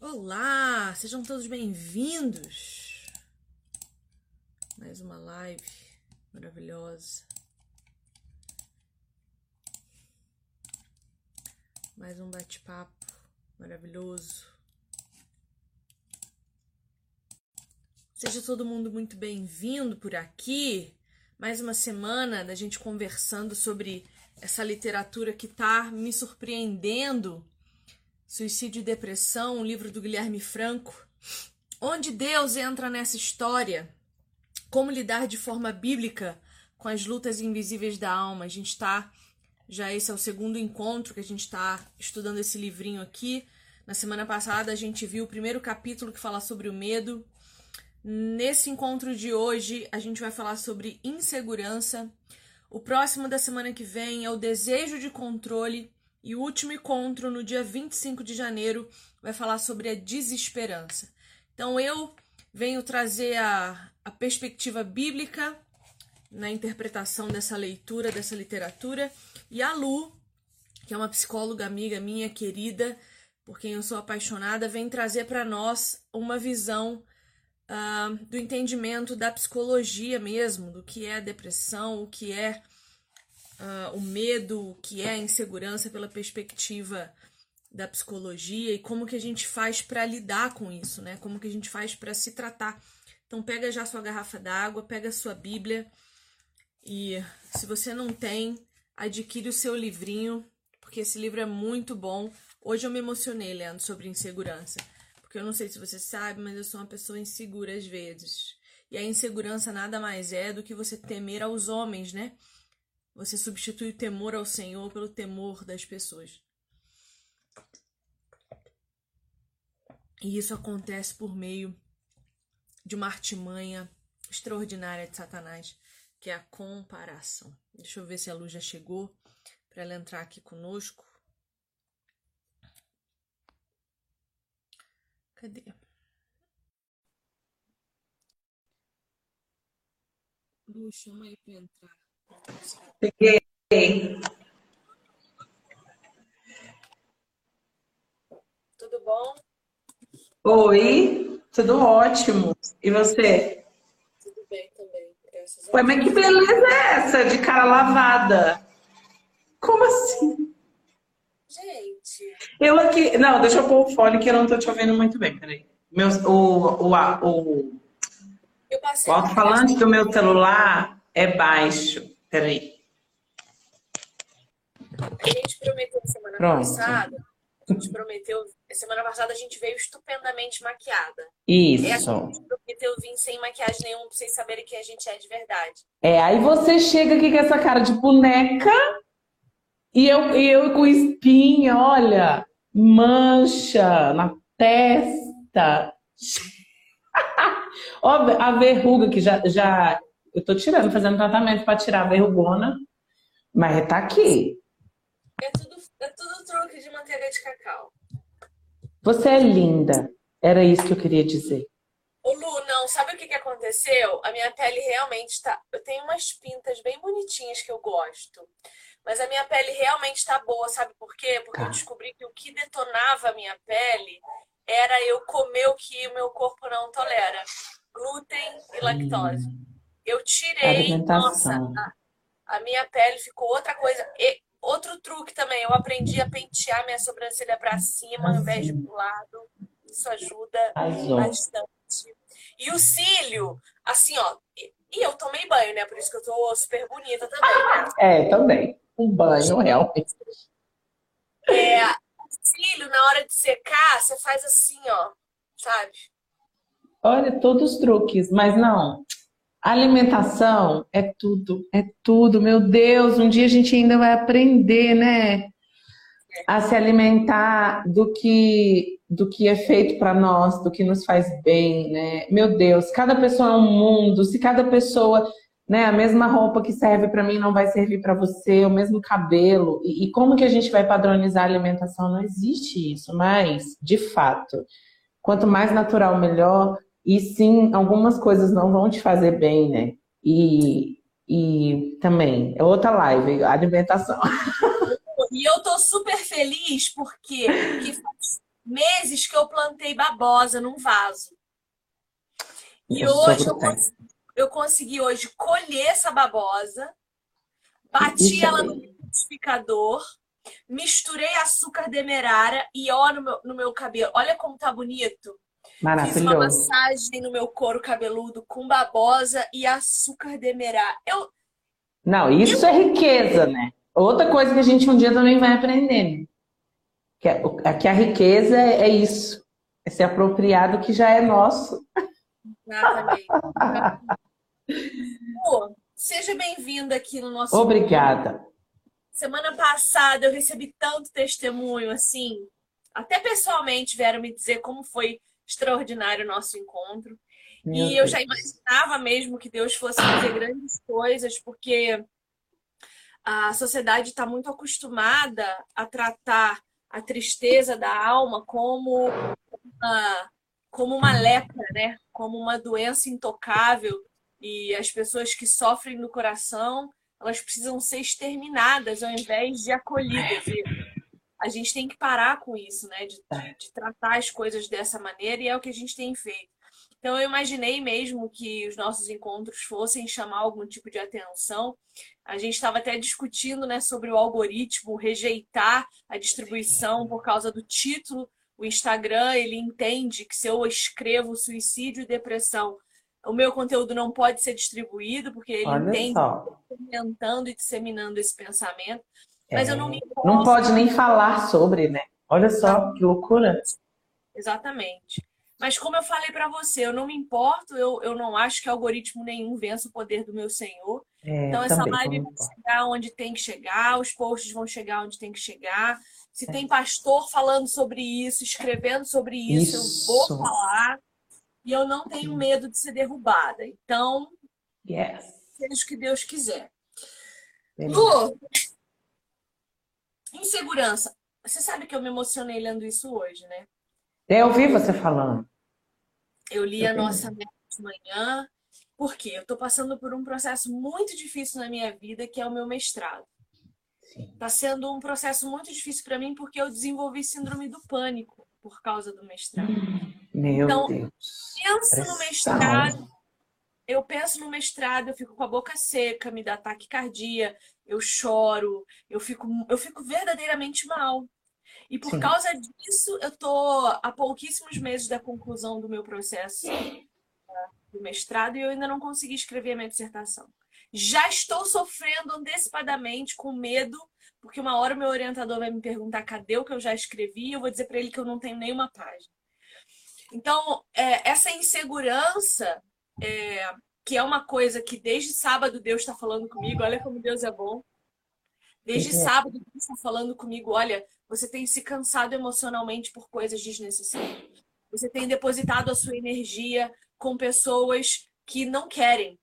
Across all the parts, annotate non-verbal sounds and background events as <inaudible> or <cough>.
Olá, sejam todos bem-vindos. Mais uma live maravilhosa. Mais um bate-papo maravilhoso. Seja todo mundo muito bem-vindo por aqui. Mais uma semana da gente conversando sobre essa literatura que tá me surpreendendo Suicídio e Depressão, um livro do Guilherme Franco, onde Deus entra nessa história, como lidar de forma bíblica com as lutas invisíveis da alma. A gente está, já esse é o segundo encontro que a gente está estudando esse livrinho aqui. Na semana passada a gente viu o primeiro capítulo que fala sobre o medo. Nesse encontro de hoje a gente vai falar sobre insegurança. O próximo da semana que vem é o desejo de controle e o último encontro, no dia 25 de janeiro, vai falar sobre a desesperança. Então eu venho trazer a, a perspectiva bíblica na interpretação dessa leitura, dessa literatura, e a Lu, que é uma psicóloga amiga minha querida, por quem eu sou apaixonada, vem trazer para nós uma visão uh, do entendimento da psicologia mesmo, do que é a depressão, o que é uh, o medo, que é a insegurança pela perspectiva da psicologia e como que a gente faz para lidar com isso, né? Como que a gente faz para se tratar. Então pega já sua garrafa d'água, pega sua Bíblia e se você não tem, adquire o seu livrinho, porque esse livro é muito bom. Hoje eu me emocionei lendo sobre insegurança, porque eu não sei se você sabe, mas eu sou uma pessoa insegura às vezes. E a insegurança nada mais é do que você temer aos homens, né? Você substitui o temor ao Senhor pelo temor das pessoas. E isso acontece por meio de uma artimanha extraordinária de Satanás, que é a comparação. Deixa eu ver se a luz já chegou para ela entrar aqui conosco. Cadê? Luz, chama aí para entrar. Peguei. Tudo bom? Oi, tudo ótimo. E você? Tudo bem também. Ué, mas que beleza é essa de cara lavada? Como assim? Gente. Eu aqui. Não, deixa eu pôr o fone que eu não tô te ouvindo muito bem. Peraí. Meu, o, o, o, o alto-falante do meu celular é baixo. Peraí. A gente prometeu semana Pronto. passada. A gente prometeu. Semana passada a gente veio estupendamente maquiada. Isso. É, a gente prometeu vir sem maquiagem nenhuma pra vocês saberem que a gente é de verdade. É, aí você chega aqui com essa cara de boneca e eu, e eu com espinha, olha, mancha na testa. <laughs> Ó, a verruga que já, já eu tô tirando, fazendo tratamento para tirar a verrugona, mas tá aqui. É tudo, é tudo truque de manteiga de cacau. Você é linda. Era isso que eu queria dizer. Ô Lu, não, sabe o que, que aconteceu? A minha pele realmente está. Eu tenho umas pintas bem bonitinhas que eu gosto. Mas a minha pele realmente está boa, sabe por quê? Porque tá. eu descobri que o que detonava a minha pele era eu comer o que o meu corpo não tolera: glúten e lactose. Hum. Eu tirei, nossa, a, a, minha pele ficou outra coisa. E outro truque também, eu aprendi a pentear minha sobrancelha para cima ao invés de pro lado. Isso ajuda bastante. E o cílio, assim, ó. E, e eu tomei banho, né? Por isso que eu tô super bonita também, né? É, também. Um banho, realmente. É, cílio, na hora de secar, você faz assim, ó, sabe? Olha, todos os truques, mas não. Alimentação é tudo, é tudo. Meu Deus, um dia a gente ainda vai aprender, né? A se alimentar do que do que é feito para nós, do que nos faz bem, né? Meu Deus, cada pessoa é um mundo. Se cada pessoa, né, a mesma roupa que serve para mim não vai servir para você, o mesmo cabelo. E, e como que a gente vai padronizar a alimentação? Não existe isso, mas de fato, quanto mais natural melhor. E sim, algumas coisas não vão te fazer bem, né? E, e também, é outra live, alimentação. <laughs> E eu tô super feliz porque que faz meses que eu plantei babosa num vaso. E hoje eu consegui, eu consegui, hoje colher essa babosa, bati ela no liquidificador, misturei açúcar demerara e ó no meu, no meu cabelo. Olha como tá bonito. Maravilhoso. Fiz uma massagem no meu couro cabeludo com babosa e açúcar demerara. Eu Não, isso eu... é riqueza, né? Outra coisa que a gente um dia também vai aprender. Né? Que, a, que a riqueza é, é isso. É ser apropriado que já é nosso. Exatamente. Pô, seja bem-vinda aqui no nosso. Obrigada. Semana passada eu recebi tanto testemunho, assim, até pessoalmente vieram me dizer como foi extraordinário o nosso encontro. Meu e Deus. eu já imaginava mesmo que Deus fosse fazer grandes coisas, porque a sociedade está muito acostumada a tratar a tristeza da alma como uma, como uma lepra, né? Como uma doença intocável e as pessoas que sofrem no coração elas precisam ser exterminadas ao invés de acolhidas. E a gente tem que parar com isso, né? De, de, tratar as coisas dessa maneira e é o que a gente tem feito. Então eu imaginei mesmo que os nossos encontros fossem chamar algum tipo de atenção. A gente estava até discutindo, né, sobre o algoritmo rejeitar a distribuição por causa do título o Instagram ele entende que se eu escrevo suicídio e depressão, o meu conteúdo não pode ser distribuído, porque ele Olha entende comentando e disseminando esse pensamento. Mas é. eu não me importo. Não pode nem falar sobre, né? Olha só que loucura. Exatamente. Mas como eu falei para você, eu não me importo, eu, eu não acho que algoritmo nenhum vença o poder do meu Senhor. É, então essa live vai chegar onde tem que chegar, os posts vão chegar onde tem que chegar. Se é. tem pastor falando sobre isso, escrevendo sobre isso, isso. eu vou falar. E eu não tenho medo de ser derrubada. Então, yes. seja o que Deus quiser. Lu, insegurança. Você sabe que eu me emocionei lendo isso hoje, né? É, eu ouvi você falando. Eu li eu a nossa meta de manhã, porque eu estou passando por um processo muito difícil na minha vida, que é o meu mestrado. Está sendo um processo muito difícil para mim porque eu desenvolvi síndrome do pânico por causa do mestrado. Meu então, Deus. penso no mestrado. Eu penso no mestrado, eu fico com a boca seca, me dá taquicardia, eu choro, eu fico, eu fico verdadeiramente mal. E por Sim. causa disso, eu tô há pouquíssimos meses da conclusão do meu processo do mestrado e eu ainda não consegui escrever a minha dissertação. Já estou sofrendo antecipadamente com medo, porque uma hora o meu orientador vai me perguntar cadê o que eu já escrevi e eu vou dizer para ele que eu não tenho nenhuma página. Então, é, essa insegurança, é, que é uma coisa que desde sábado Deus está falando comigo, olha como Deus é bom. Desde uhum. sábado Deus está falando comigo, olha, você tem se cansado emocionalmente por coisas desnecessárias. Você tem depositado a sua energia com pessoas que não querem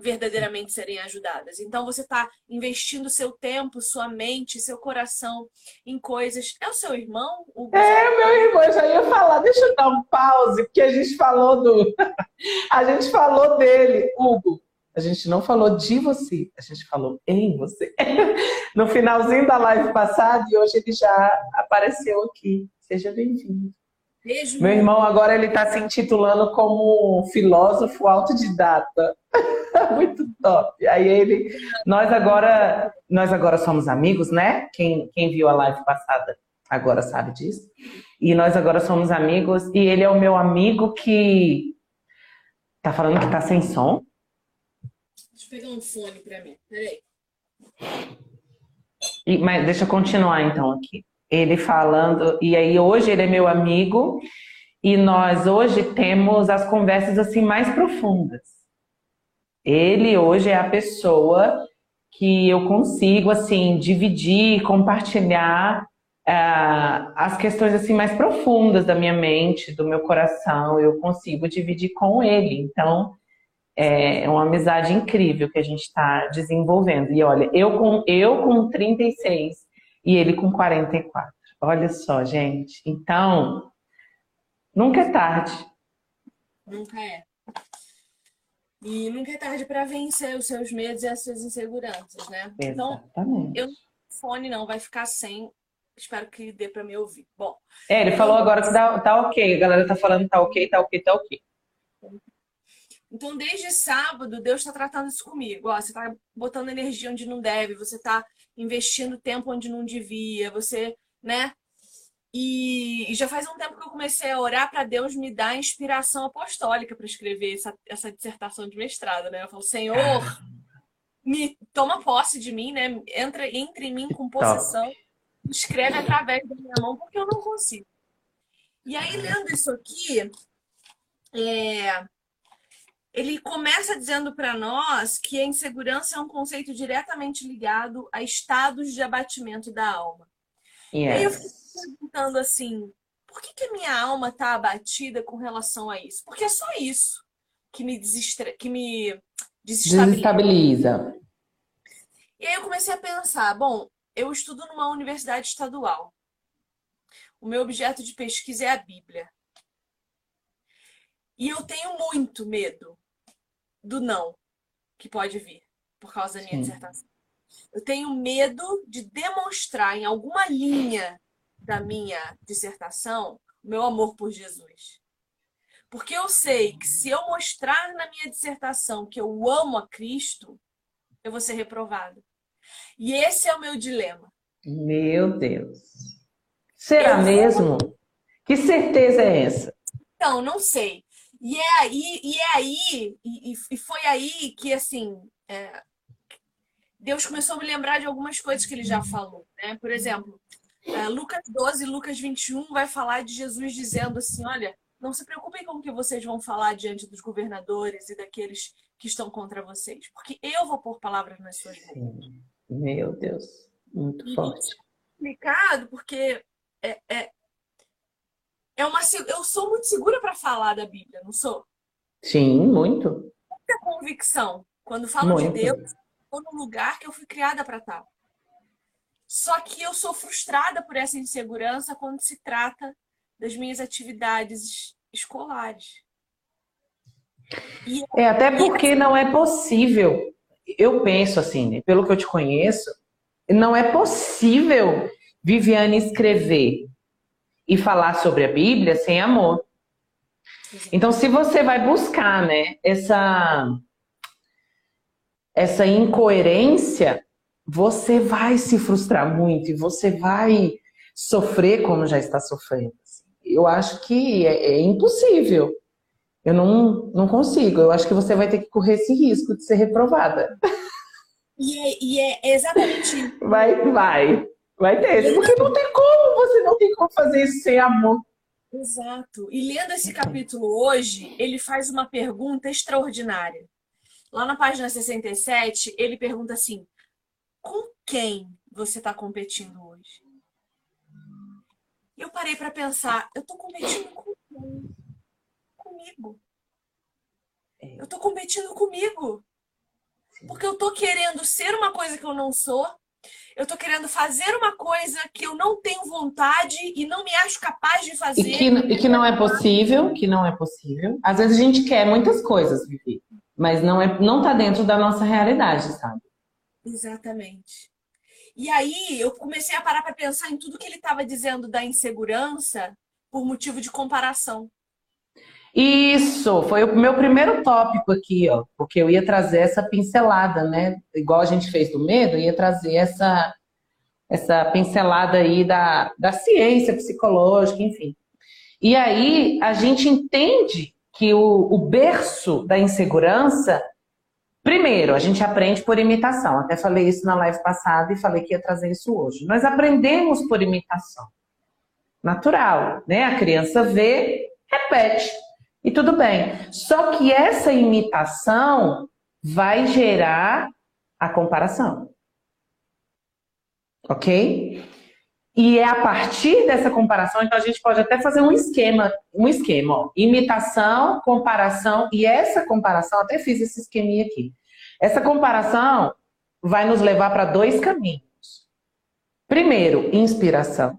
verdadeiramente serem ajudadas. Então você está investindo seu tempo, sua mente, seu coração em coisas. É o seu irmão? O... É, meu irmão, eu já ia falar. Deixa eu dar um pause, porque a gente falou do. <laughs> a gente falou dele, Hugo. A gente não falou de você, a gente falou em você. <laughs> no finalzinho da live passada e hoje ele já apareceu aqui. Seja bem-vindo. Beijo. Meu irmão agora ele está se intitulando como filósofo autodidata. <laughs> Muito top. Aí ele, nós agora, nós agora somos amigos, né? Quem, quem viu a live passada agora sabe disso. E nós agora somos amigos e ele é o meu amigo que tá falando que tá sem som. Deixa eu pegar um fone para mim. Peraí. E, mas deixa eu continuar então aqui ele falando, e aí hoje ele é meu amigo, e nós hoje temos as conversas assim mais profundas. Ele hoje é a pessoa que eu consigo assim dividir, compartilhar uh, as questões assim mais profundas da minha mente, do meu coração, eu consigo dividir com ele. Então é uma amizade incrível que a gente está desenvolvendo. E olha, eu com eu com 36 e ele com 44. Olha só, gente. Então, nunca é tarde. Nunca é. E nunca é tarde para vencer os seus medos e as suas inseguranças, né? Então, Exatamente. Então, eu fone não vai ficar sem espero que dê para me ouvir. Bom. É, ele falou agora que tá, tá ok. A galera tá falando tá ok, tá ok, tá ok. Então, desde sábado, Deus está tratando isso comigo. Ó, você está botando energia onde não deve, você está investindo tempo onde não devia, você, né? E, e, já faz um tempo que eu comecei a orar para Deus me dar inspiração apostólica para escrever essa, essa dissertação de mestrado, né? Eu falo, Senhor, me toma posse de mim, né? Entra, entre em mim com possessão, escreve através da minha mão, porque eu não consigo. E aí, lendo isso aqui, é, ele começa dizendo para nós que a insegurança é um conceito diretamente ligado a estados de abatimento da alma. Yes. Perguntando assim, por que, que a minha alma está abatida com relação a isso? Porque é só isso que me, desestra... que me desestabiliza. desestabiliza. E aí eu comecei a pensar, bom, eu estudo numa universidade estadual. O meu objeto de pesquisa é a Bíblia. E eu tenho muito medo do não que pode vir por causa da minha Sim. dissertação. Eu tenho medo de demonstrar em alguma linha da minha dissertação meu amor por Jesus. Porque eu sei que se eu mostrar na minha dissertação que eu amo a Cristo, eu vou ser reprovada. E esse é o meu dilema. Meu Deus. Será eu mesmo? Vou... Que certeza é essa? Então, não sei. E é aí, e é aí, e, e foi aí que assim é, Deus começou a me lembrar de algumas coisas que ele já falou, né? Por exemplo, é, Lucas 12, Lucas 21 vai falar de Jesus dizendo assim: olha, não se preocupem com o que vocês vão falar diante dos governadores e daqueles que estão contra vocês, porque eu vou pôr palavras nas suas bocas. Meu Deus, muito e forte. É complicado, porque é, é, é uma, eu sou muito segura para falar da Bíblia, não sou? Sim, muito. Muita convicção. Quando falo muito. de Deus, estou no lugar que eu fui criada para estar. Só que eu sou frustrada por essa insegurança quando se trata das minhas atividades escolares. E, é até porque não é possível. Eu penso assim, né? pelo que eu te conheço, não é possível Viviane escrever e falar sobre a Bíblia sem amor. Então, se você vai buscar, né, essa essa incoerência, você vai se frustrar muito e você vai sofrer como já está sofrendo. Eu acho que é, é impossível. Eu não, não consigo. Eu acho que você vai ter que correr esse risco de ser reprovada. E é, e é exatamente. Vai, vai. Vai ter, porque não tem como, você não tem como fazer isso sem amor. Exato. E lendo esse capítulo hoje, ele faz uma pergunta extraordinária. Lá na página 67, ele pergunta assim: com quem você está competindo hoje? E eu parei para pensar: eu estou competindo com quem? Comigo. É. Eu estou competindo comigo. Porque eu estou querendo ser uma coisa que eu não sou eu tô querendo fazer uma coisa que eu não tenho vontade e não me acho capaz de fazer. E que, e que não é possível, que não é possível. Às vezes a gente quer muitas coisas, Vivi, mas não é, não tá dentro da nossa realidade, sabe? Exatamente. E aí eu comecei a parar para pensar em tudo que ele estava dizendo da insegurança por motivo de comparação. Isso, foi o meu primeiro tópico aqui, ó, porque eu ia trazer essa pincelada, né? Igual a gente fez do medo, ia trazer essa, essa pincelada aí da, da ciência psicológica, enfim. E aí a gente entende que o, o berço da insegurança, primeiro, a gente aprende por imitação. Até falei isso na live passada e falei que ia trazer isso hoje. Nós aprendemos por imitação. Natural, né? A criança vê, repete. E tudo bem. Só que essa imitação vai gerar a comparação. Ok? E é a partir dessa comparação, então a gente pode até fazer um esquema, um esquema, ó, imitação, comparação, e essa comparação, até fiz esse esqueminha aqui. Essa comparação vai nos levar para dois caminhos. Primeiro, inspiração.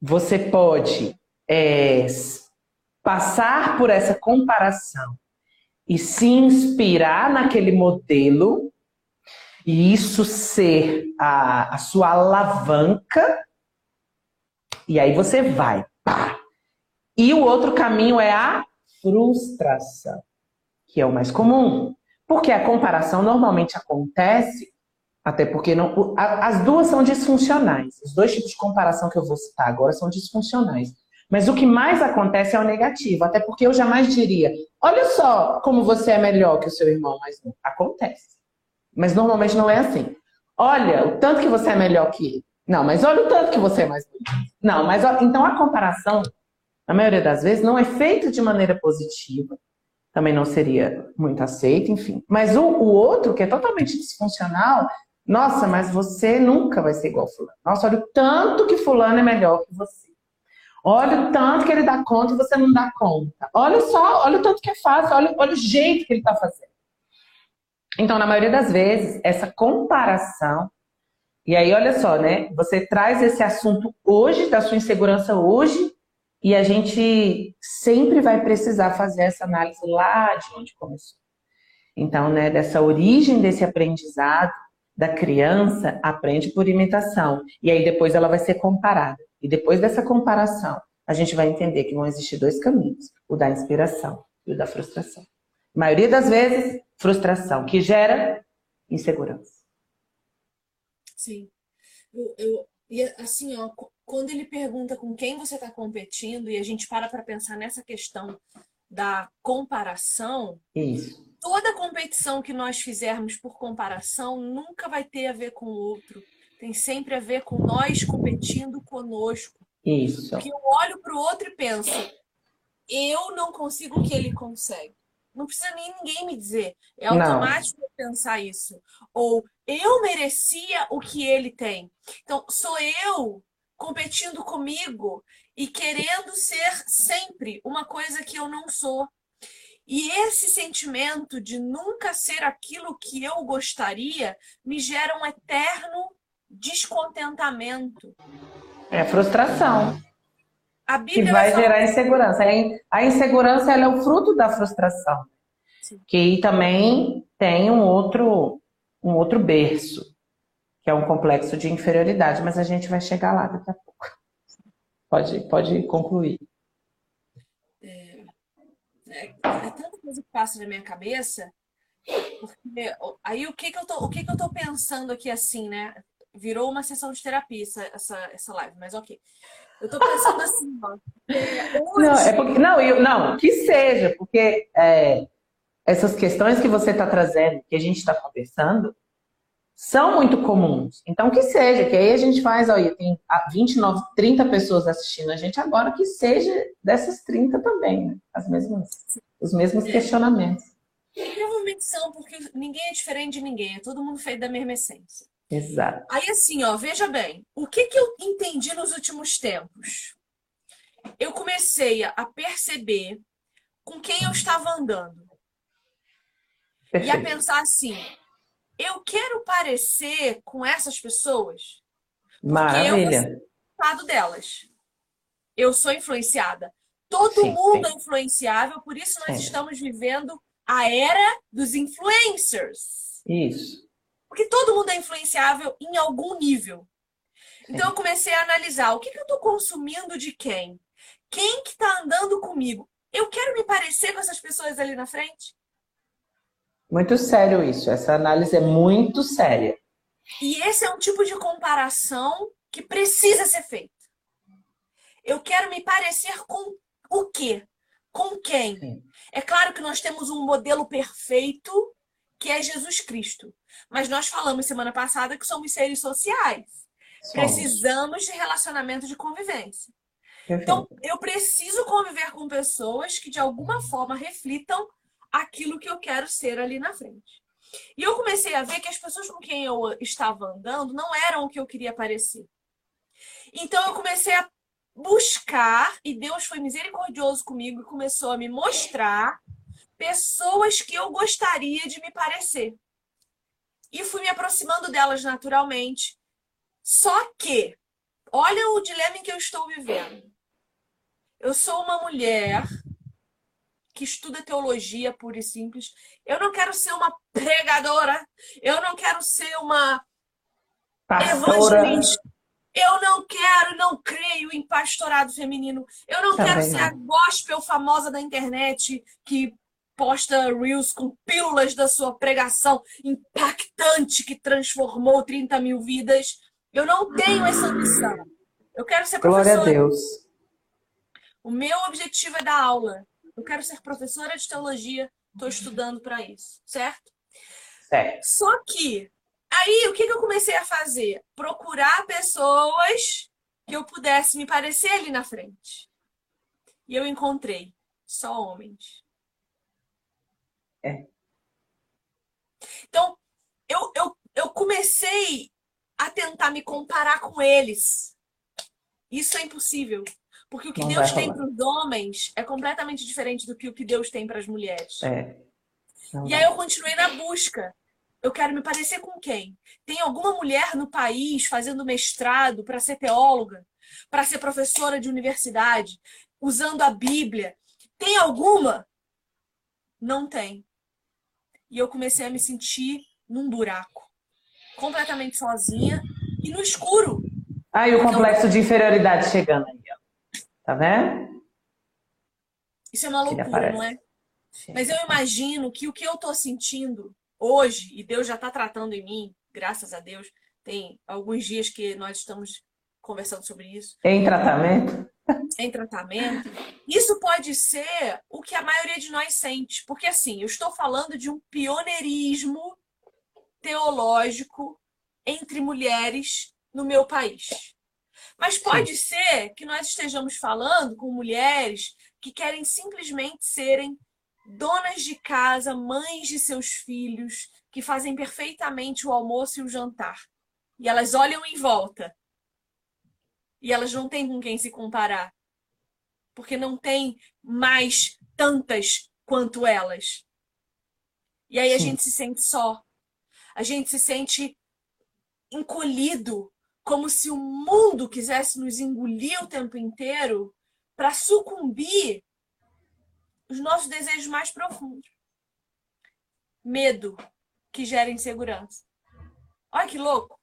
Você pode é, passar por essa comparação e se inspirar naquele modelo E isso ser a, a sua alavanca, e aí você vai. Pá. E o outro caminho é a frustração, que é o mais comum. Porque a comparação normalmente acontece, até porque não, as duas são disfuncionais. Os dois tipos de comparação que eu vou citar agora são disfuncionais. Mas o que mais acontece é o negativo, até porque eu jamais diria: olha só como você é melhor que o seu irmão, mas não. Acontece. Mas normalmente não é assim. Olha o tanto que você é melhor que ele. Não, mas olha o tanto que você é mais bonito. Não, mas então a comparação, na maioria das vezes, não é feita de maneira positiva. Também não seria muito aceito, enfim. Mas o, o outro, que é totalmente disfuncional, nossa, mas você nunca vai ser igual fulano. Nossa, olha o tanto que fulano é melhor que você. Olha o tanto que ele dá conta e você não dá conta. Olha só, olha o tanto que é fácil, olha, olha o jeito que ele está fazendo. Então, na maioria das vezes, essa comparação. E aí, olha só, né? Você traz esse assunto hoje, da sua insegurança hoje, e a gente sempre vai precisar fazer essa análise lá de onde começou. Então, né, dessa origem desse aprendizado da criança, aprende por imitação. E aí depois ela vai ser comparada. E depois dessa comparação, a gente vai entender que vão existir dois caminhos: o da inspiração e o da frustração. A maioria das vezes, frustração, que gera insegurança. Sim. Eu, eu, e assim, ó, quando ele pergunta com quem você está competindo, e a gente para para pensar nessa questão da comparação, Isso. toda competição que nós fizermos por comparação nunca vai ter a ver com o outro tem sempre a ver com nós competindo conosco. Isso. Que eu olho para o outro e penso, eu não consigo o que ele consegue. Não precisa nem ninguém me dizer. É automático não. pensar isso. Ou eu merecia o que ele tem. Então, sou eu competindo comigo e querendo ser sempre uma coisa que eu não sou. E esse sentimento de nunca ser aquilo que eu gostaria me gera um eterno descontentamento. É frustração. A Bíblia que vai gerar insegurança. A insegurança é o fruto da frustração. Sim. Que também tem um outro, um outro berço, que é um complexo de inferioridade, mas a gente vai chegar lá daqui a pouco. Pode, pode concluir. É, é, é tanta coisa que passa na minha cabeça, porque aí o que que eu tô, o que que eu tô pensando aqui assim, né? virou uma sessão de terapia essa, essa, essa live, mas ok. Eu tô pensando assim, ó. Hoje... Não, é porque, não, eu, não, que seja, porque é, essas questões que você está trazendo, que a gente está conversando, são muito comuns. Então, que seja, que aí a gente faz, olha, tem 29, 30 pessoas assistindo a gente agora, que seja dessas 30 também, né? As mesmas, os mesmos questionamentos. Provavelmente são, porque ninguém é diferente de ninguém, é todo mundo feito da mesma essência. Exato. Aí assim, ó, veja bem, o que, que eu entendi nos últimos tempos? Eu comecei a perceber com quem eu estava andando. Perfeito. E a pensar assim, eu quero parecer com essas pessoas. Maravilha. Eu sou delas. Eu sou influenciada. Todo sim, mundo sim. é influenciável, por isso nós é. estamos vivendo a era dos influencers. Isso. Porque todo mundo é influenciável em algum nível. Então eu comecei a analisar o que, que eu estou consumindo de quem? Quem que está andando comigo? Eu quero me parecer com essas pessoas ali na frente? Muito sério isso. Essa análise é muito séria. E esse é um tipo de comparação que precisa ser feita. Eu quero me parecer com o quê? Com quem? Sim. É claro que nós temos um modelo perfeito que é Jesus Cristo. Mas nós falamos semana passada que somos seres sociais. Somos. Precisamos de relacionamento de convivência. Perfeito. Então, eu preciso conviver com pessoas que de alguma forma reflitam aquilo que eu quero ser ali na frente. E eu comecei a ver que as pessoas com quem eu estava andando não eram o que eu queria parecer. Então eu comecei a buscar, e Deus foi misericordioso comigo e começou a me mostrar pessoas que eu gostaria de me parecer. E fui me aproximando delas naturalmente. Só que, olha o dilema em que eu estou vivendo. Eu sou uma mulher que estuda teologia pura e simples. Eu não quero ser uma <laughs> pregadora. Eu não quero ser uma Pastora. evangelista. Eu não quero, não creio em pastorado feminino. Eu não Também quero ser a gospel famosa da internet que posta reels com pílulas da sua pregação impactante que transformou 30 mil vidas. Eu não tenho essa ambição. Eu quero ser Glória a professora. Deus. O meu objetivo é dar aula. Eu quero ser professora de teologia. Estou estudando para isso, certo? Certo. Só que aí o que, que eu comecei a fazer? Procurar pessoas que eu pudesse me parecer ali na frente. E eu encontrei só homens. É. Então, eu, eu, eu comecei a tentar me comparar com eles. Isso é impossível. Porque o que Não Deus tem para os homens é completamente diferente do que o que Deus tem para as mulheres. É. Não E vai. aí eu continuei na busca. Eu quero me parecer com quem? Tem alguma mulher no país fazendo mestrado para ser teóloga, para ser professora de universidade, usando a Bíblia? Tem alguma? Não tem. E eu comecei a me sentir num buraco, completamente sozinha e no escuro. Aí o complexo de inferioridade chegando aí, ó. Tá vendo? Isso é uma loucura, não é? Mas eu imagino que o que eu tô sentindo hoje, e Deus já está tratando em mim, graças a Deus, tem alguns dias que nós estamos conversando sobre isso, Em tratamento? em tratamento. Isso pode ser o que a maioria de nós sente, porque assim, eu estou falando de um pioneirismo teológico entre mulheres no meu país. Mas pode ser que nós estejamos falando com mulheres que querem simplesmente serem donas de casa, mães de seus filhos, que fazem perfeitamente o almoço e o jantar. E elas olham em volta. E elas não têm com quem se comparar. Porque não tem mais tantas quanto elas. E aí a Sim. gente se sente só. A gente se sente encolhido, como se o mundo quisesse nos engolir o tempo inteiro para sucumbir os nossos desejos mais profundos. Medo que gera insegurança. Olha que louco.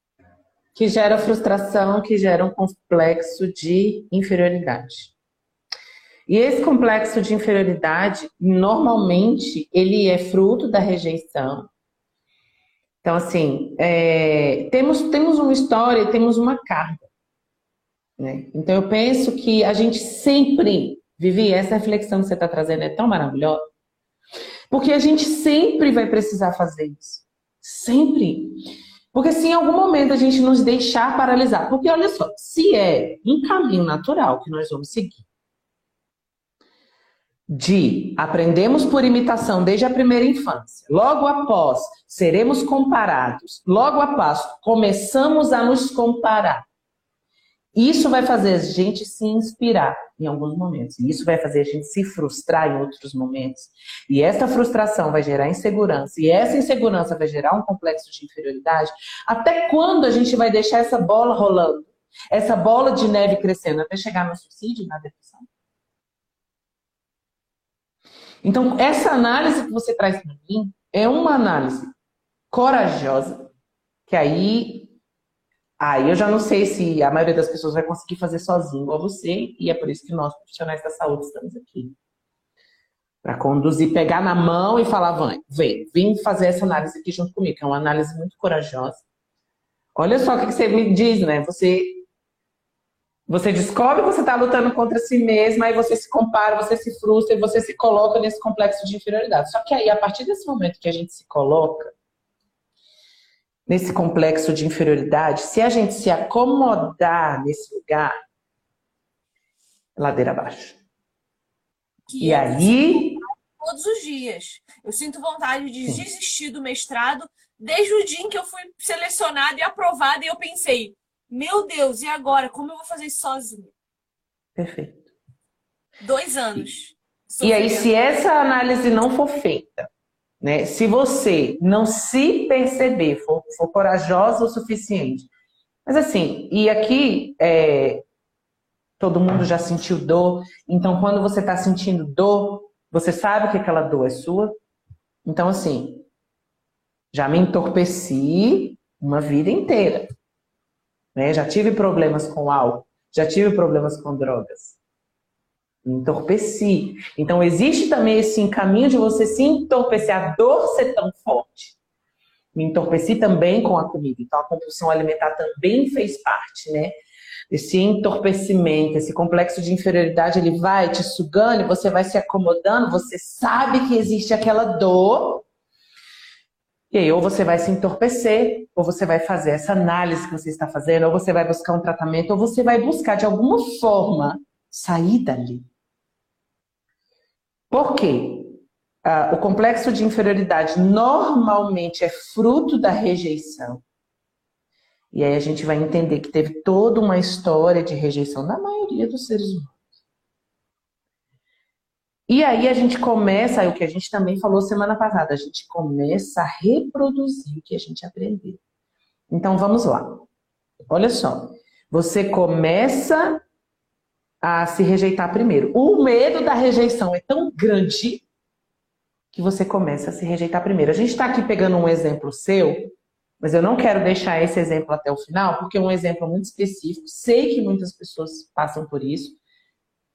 Que gera frustração, que gera um complexo de inferioridade. E esse complexo de inferioridade, normalmente, ele é fruto da rejeição. Então, assim, é, temos, temos uma história e temos uma carga. né? Então, eu penso que a gente sempre, Vivi, essa reflexão que você está trazendo é tão maravilhosa, porque a gente sempre vai precisar fazer isso. Sempre. Porque se em algum momento a gente nos deixar paralisar, porque olha só, se é um caminho natural que nós vamos seguir, de aprendemos por imitação desde a primeira infância, logo após seremos comparados, logo após começamos a nos comparar. Isso vai fazer a gente se inspirar em alguns momentos, e isso vai fazer a gente se frustrar em outros momentos. E essa frustração vai gerar insegurança, e essa insegurança vai gerar um complexo de inferioridade. Até quando a gente vai deixar essa bola rolando? Essa bola de neve crescendo até chegar no suicídio na depressão? Então, essa análise que você traz para mim é uma análise corajosa, que aí, aí eu já não sei se a maioria das pessoas vai conseguir fazer sozinho, igual você, e é por isso que nós, profissionais da saúde, estamos aqui. Para conduzir, pegar na mão e falar, vem, vem, vem fazer essa análise aqui junto comigo, que é uma análise muito corajosa. Olha só o que você me diz, né? Você você descobre que você está lutando contra si mesma, aí você se compara, você se frustra e você se coloca nesse complexo de inferioridade. Só que aí, a partir desse momento que a gente se coloca nesse complexo de inferioridade, se a gente se acomodar nesse lugar, ladeira abaixo. E eu aí, todos os dias. Eu sinto vontade de desistir do mestrado desde o dia em que eu fui selecionada e aprovada e eu pensei, meu Deus, e agora? Como eu vou fazer isso sozinha? perfeito. Dois anos. E aí, se essa análise não for feita, né? Se você não se perceber, for, for corajosa o suficiente. Mas assim, e aqui é, todo mundo já sentiu dor, então quando você está sentindo dor, Você sabe que aquela dor é sua? Então, assim, já me entorpeci uma vida inteira. Né? Já tive problemas com álcool, já tive problemas com drogas. Me entorpeci. Então, existe também esse caminho de você se entorpecer, a dor ser tão forte. Me entorpeci também com a comida. Então, a compulsão alimentar também fez parte, né? Esse entorpecimento, esse complexo de inferioridade, ele vai te sugando você vai se acomodando, você sabe que existe aquela dor, e aí, ou você vai se entorpecer, ou você vai fazer essa análise que você está fazendo, ou você vai buscar um tratamento, ou você vai buscar de alguma forma sair dali. Por quê? Ah, o complexo de inferioridade normalmente é fruto da rejeição. E aí a gente vai entender que teve toda uma história de rejeição na maioria dos seres humanos. E aí a gente começa, o que a gente também falou semana passada, a gente começa a reproduzir o que a gente aprendeu. Então vamos lá. Olha só, você começa a se rejeitar primeiro. O medo da rejeição é tão grande que você começa a se rejeitar primeiro. A gente está aqui pegando um exemplo seu, mas eu não quero deixar esse exemplo até o final, porque é um exemplo muito específico. Sei que muitas pessoas passam por isso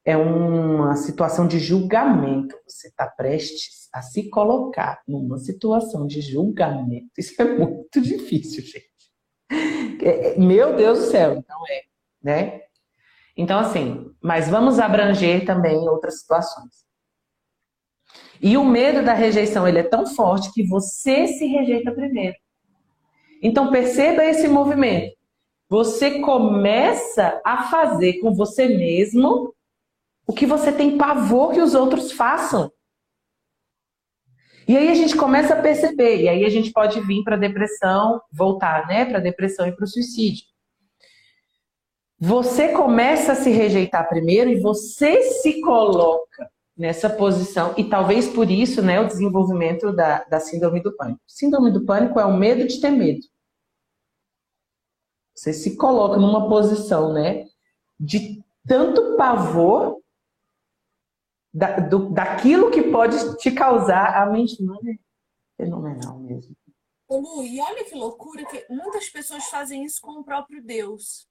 é uma situação de julgamento. Você está prestes a se colocar numa situação de julgamento. Isso é muito difícil, gente. É, é, meu Deus do céu, então é, né? Então, assim, mas vamos abranger também outras situações. E o medo da rejeição, ele é tão forte que você se rejeita primeiro. Então, perceba esse movimento. Você começa a fazer com você mesmo o que você tem pavor que os outros façam. E aí a gente começa a perceber, e aí a gente pode vir para a depressão, voltar, né, para a depressão e para o suicídio. Você começa a se rejeitar primeiro e você se coloca nessa posição, e talvez por isso, né, o desenvolvimento da, da síndrome do pânico. Síndrome do pânico é o medo de ter medo. Você se coloca numa posição, né, de tanto pavor da, do, daquilo que pode te causar a mente humana é fenomenal mesmo. Ô Lu, e olha que loucura que muitas pessoas fazem isso com o próprio Deus.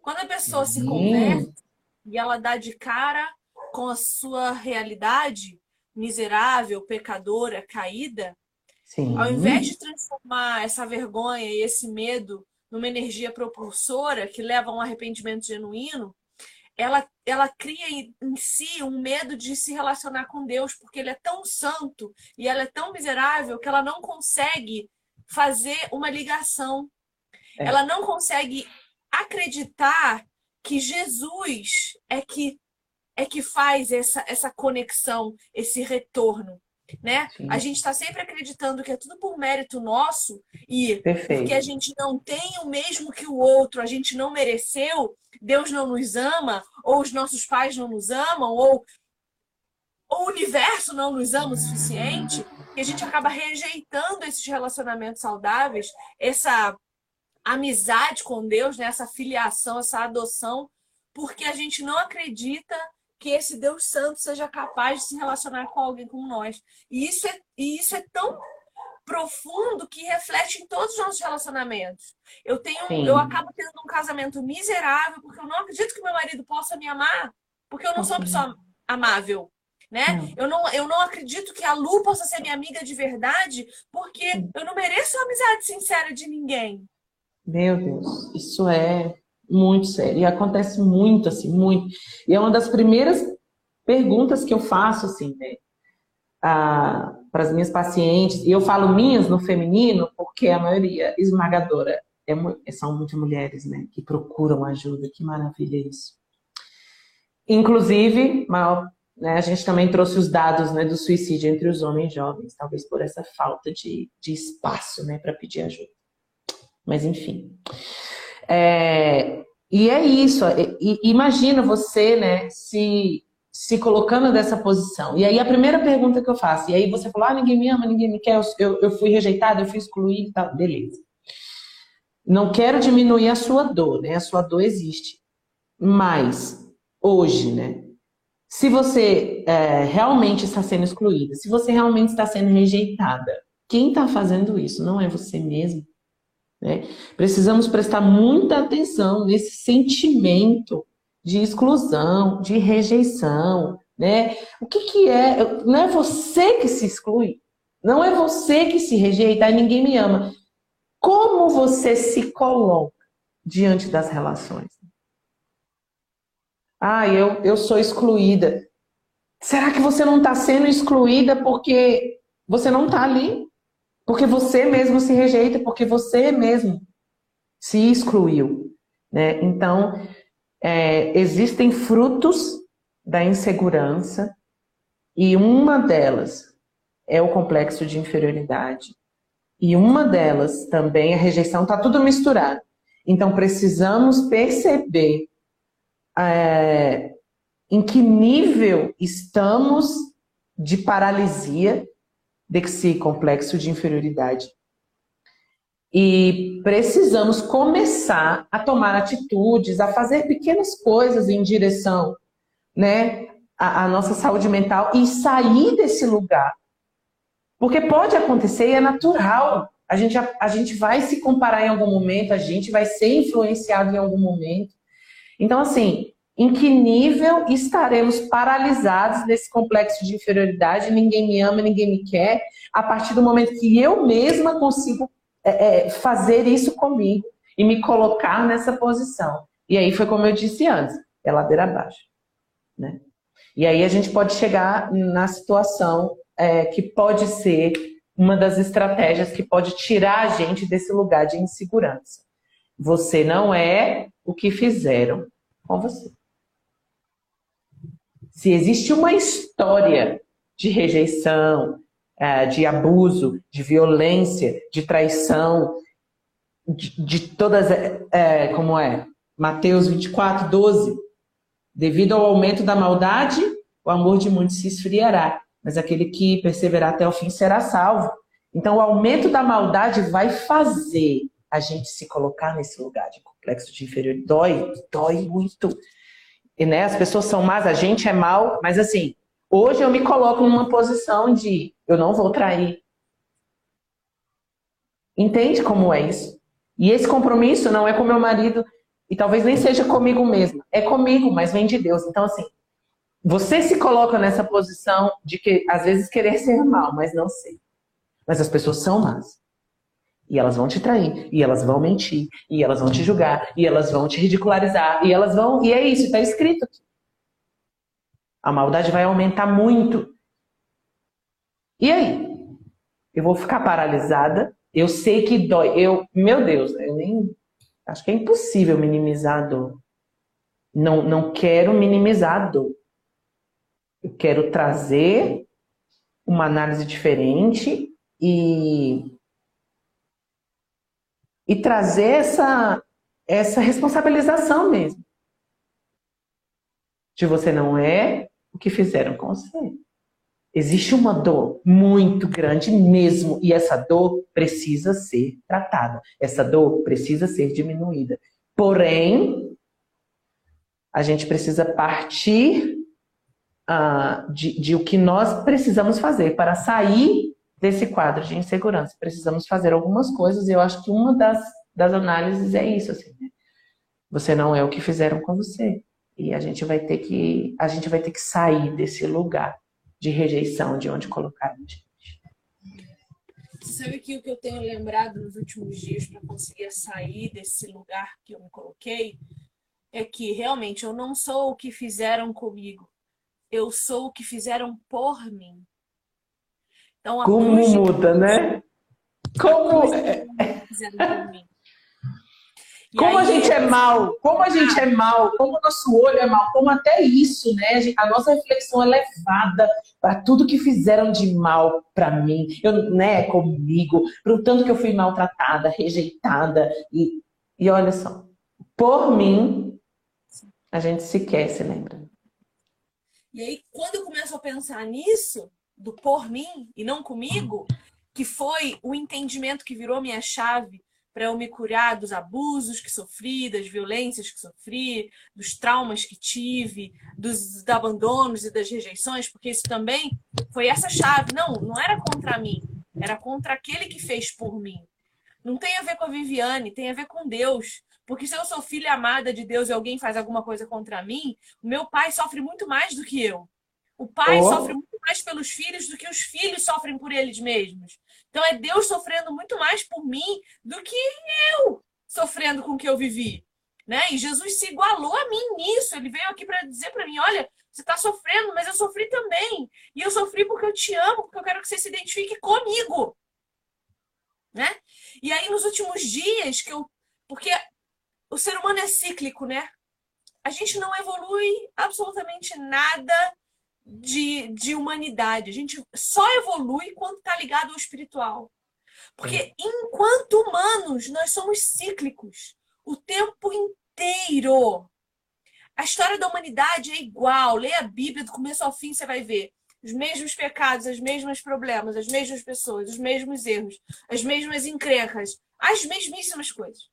Quando a pessoa Sim. se converte e ela dá de cara com a sua realidade miserável, pecadora, caída, Sim. ao invés de transformar essa vergonha e esse medo numa energia propulsora que leva a um arrependimento genuíno, ela, ela cria em, em si um medo de se relacionar com Deus, porque ele é tão santo e ela é tão miserável que ela não consegue fazer uma ligação. É. Ela não consegue acreditar que Jesus é que é que faz essa, essa conexão, esse retorno né? Sim. A gente está sempre acreditando que é tudo por mérito nosso e Perfeito. porque a gente não tem o mesmo que o outro, a gente não mereceu, Deus não nos ama, ou os nossos pais não nos amam, ou, ou o universo não nos ama o suficiente, que a gente acaba rejeitando esses relacionamentos saudáveis, essa amizade com Deus, né? essa filiação, essa adoção, porque a gente não acredita que esse Deus Santo seja capaz de se relacionar com alguém como nós. E isso é, e isso é tão profundo que reflete em todos os nossos relacionamentos. Eu tenho, Sim. eu acabo tendo um casamento miserável porque eu não acredito que meu marido possa me amar, porque eu não sou uma pessoa amável, né? Eu não, eu não acredito que a Lu possa ser minha amiga de verdade, porque eu não mereço a amizade sincera de ninguém. Meu Deus, isso é muito sério. E acontece muito, assim, muito. E é uma das primeiras perguntas que eu faço, assim, né? para as minhas pacientes. E eu falo minhas no feminino, porque a maioria esmagadora é, são muitas mulheres, né? Que procuram ajuda. Que maravilha isso. Inclusive, né, a gente também trouxe os dados né, do suicídio entre os homens jovens, talvez por essa falta de, de espaço né, para pedir ajuda. Mas, enfim. É, e é isso. E, imagina você, né, se, se colocando dessa posição. E aí a primeira pergunta que eu faço, e aí você falou, ah, ninguém me ama, ninguém me quer, eu, eu fui rejeitado, eu fui excluído e tal. Beleza. Não quero diminuir a sua dor, né? A sua dor existe. Mas, hoje, né? se você é, realmente está sendo excluída, se você realmente está sendo rejeitada, quem está fazendo isso não é você mesmo. Né? Precisamos prestar muita atenção nesse sentimento de exclusão, de rejeição, né? O que, que é? Não é você que se exclui, não é você que se rejeita, e ninguém me ama. Como você se coloca diante das relações? Ah, eu, eu sou excluída. Será que você não está sendo excluída porque você não está ali? Porque você mesmo se rejeita, porque você mesmo se excluiu. Né? Então, é, existem frutos da insegurança e uma delas é o complexo de inferioridade. E uma delas também, a rejeição, está tudo misturado. Então, precisamos perceber é, em que nível estamos de paralisia desse complexo de inferioridade. E precisamos começar a tomar atitudes, a fazer pequenas coisas em direção né, à, à nossa saúde mental e sair desse lugar. Porque pode acontecer e é natural. A gente, a, a gente vai se comparar em algum momento, a gente vai ser influenciado em algum momento. Então, assim, em que nível estaremos paralisados nesse complexo de inferioridade, ninguém me ama, ninguém me quer, a partir do momento que eu mesma consigo é, é, fazer isso comigo e me colocar nessa posição. E aí foi como eu disse antes, é ladeira abaixo. Né? E aí a gente pode chegar na situação é, que pode ser uma das estratégias que pode tirar a gente desse lugar de insegurança. Você não é o que fizeram com você. Se existe uma história de rejeição, é, de abuso, de violência, de traição, de, de todas, é, é como é? Mateus 24, 12. Devido ao aumento da maldade, o amor de muitos se esfriará, mas aquele que perseverar até o fim será salvo. Então, o aumento da maldade vai fazer a gente se colocar nesse lugar de complexo de inferioridade. Dói, dói muito. E, né, as pessoas são más, a gente é mal, mas assim, hoje eu me coloco numa posição de eu não vou trair. Entende como é isso? E esse compromisso não é com meu marido e talvez nem seja comigo mesmo. É comigo, mas vem de Deus. Então, assim, você se coloca nessa posição de que às vezes querer ser mal, mas não sei. Mas as pessoas são más. E elas vão te trair, e elas vão mentir, e elas vão te julgar, e elas vão te ridicularizar, e elas vão. E é isso, está escrito aqui. A maldade vai aumentar muito. E aí? Eu vou ficar paralisada. Eu sei que dói. Eu, meu Deus, eu nem. Acho que é impossível minimizar a dor. Não, não quero minimizar a dor. Eu quero trazer uma análise diferente e e trazer essa, essa responsabilização mesmo. De você não é o que fizeram com você. Existe uma dor muito grande mesmo, e essa dor precisa ser tratada. Essa dor precisa ser diminuída. Porém, a gente precisa partir uh, de, de o que nós precisamos fazer para sair desse quadro de insegurança. Precisamos fazer algumas coisas e eu acho que uma das, das análises é isso, assim, né? Você não é o que fizeram com você. E a gente vai ter que a gente vai ter que sair desse lugar de rejeição de onde colocaram a gente. Sabe que o que eu tenho lembrado nos últimos dias para conseguir sair desse lugar que eu me coloquei é que realmente eu não sou o que fizeram comigo. Eu sou o que fizeram por mim. Então, Como muda, né? Como. Como a gente é mal, como a gente é mal, como o nosso olho é mal, como até isso, né? A nossa reflexão é levada para tudo que fizeram de mal para mim, eu, né, comigo, para o tanto que eu fui maltratada, rejeitada. E, e olha só, por mim, a gente sequer se lembra. E aí, quando eu começo a pensar nisso, do por mim e não comigo, que foi o entendimento que virou minha chave para eu me curar dos abusos que sofri, das violências que sofri, dos traumas que tive, dos abandonos e das rejeições, porque isso também foi essa chave. Não, não era contra mim, era contra aquele que fez por mim. Não tem a ver com a Viviane, tem a ver com Deus. Porque se eu sou filha amada de Deus e alguém faz alguma coisa contra mim, o meu pai sofre muito mais do que eu. O pai oh. sofre muito mais pelos filhos do que os filhos sofrem por eles mesmos. Então é Deus sofrendo muito mais por mim do que eu sofrendo com o que eu vivi. Né? E Jesus se igualou a mim nisso. Ele veio aqui para dizer para mim: olha, você está sofrendo, mas eu sofri também. E eu sofri porque eu te amo, porque eu quero que você se identifique comigo. Né? E aí, nos últimos dias, que eu. Porque o ser humano é cíclico, né? A gente não evolui absolutamente nada de, de humanidade. A gente só evolui quando está ligado ao espiritual. Porque enquanto humanos, nós somos cíclicos o tempo inteiro. A história da humanidade é igual. Leia a Bíblia do começo ao fim, você vai ver. Os mesmos pecados, os mesmos problemas, as mesmas pessoas, os mesmos erros, as mesmas encrencas, as mesmíssimas coisas.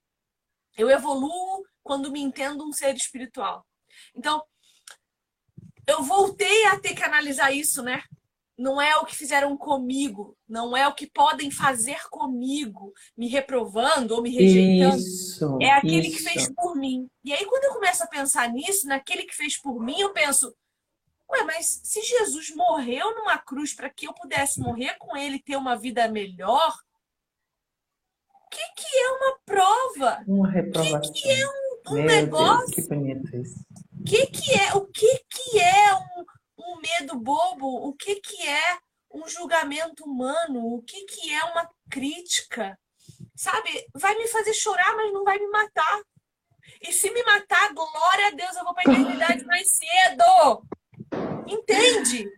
Eu evoluo quando me entendo um ser espiritual. Então, eu voltei a ter que analisar isso, né? Não é o que fizeram comigo, não é o que podem fazer comigo, me reprovando ou me rejeitando. Isso, é aquele isso. que fez por mim. E aí, quando eu começo a pensar nisso, naquele que fez por mim, eu penso: ué, mas se Jesus morreu numa cruz para que eu pudesse morrer com ele e ter uma vida melhor, o que, que é uma prova? Uma reprovação. O que, que é um, um negócio? Deus, que bonito isso que, que é, o que, que é um, um medo bobo? O que, que é um julgamento humano? O que, que é uma crítica? Sabe? Vai me fazer chorar, mas não vai me matar. E se me matar, glória a Deus, eu vou para a eternidade <laughs> mais cedo. Entende?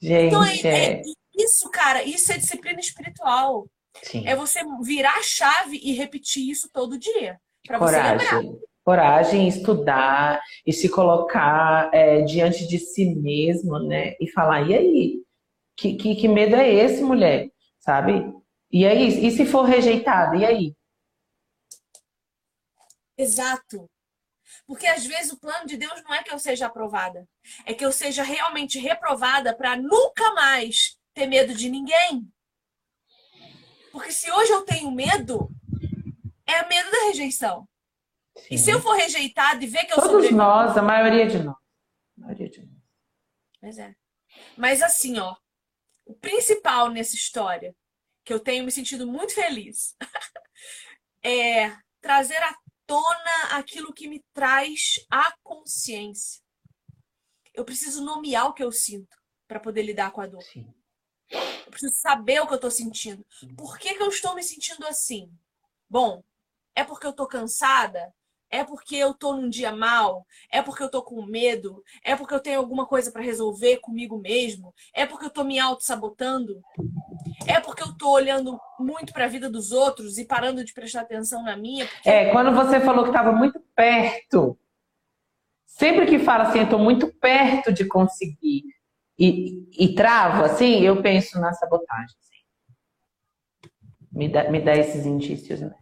Gente, então, é, é, é, isso, cara, isso é disciplina espiritual. Sim. É você virar a chave e repetir isso todo dia. Para você lembrar coragem, estudar e se colocar é, diante de si mesmo, né? E falar, e aí? Que, que, que medo é esse, mulher? Sabe? E aí? E se for rejeitada? E aí? Exato. Porque às vezes o plano de Deus não é que eu seja aprovada, é que eu seja realmente reprovada para nunca mais ter medo de ninguém. Porque se hoje eu tenho medo, é medo da rejeição. Sim. E se eu for rejeitado e ver que eu Todos sobrevivo... nós, a maioria de nós. A maioria de nós. Pois é. Mas assim, ó, o principal nessa história, que eu tenho me sentido muito feliz, <laughs> é trazer à tona aquilo que me traz a consciência. Eu preciso nomear o que eu sinto para poder lidar com a dor. Sim. Eu preciso saber o que eu estou sentindo. Por que, que eu estou me sentindo assim? Bom, é porque eu estou cansada? É porque eu tô num dia mal? É porque eu tô com medo? É porque eu tenho alguma coisa para resolver comigo mesmo? É porque eu tô me auto-sabotando? É porque eu tô olhando muito para a vida dos outros e parando de prestar atenção na minha? Porque... É, quando você falou que estava muito perto, sempre que fala assim, eu tô muito perto de conseguir e, e trava, assim, eu penso na sabotagem. Assim. Me, dá, me dá esses indícios, né?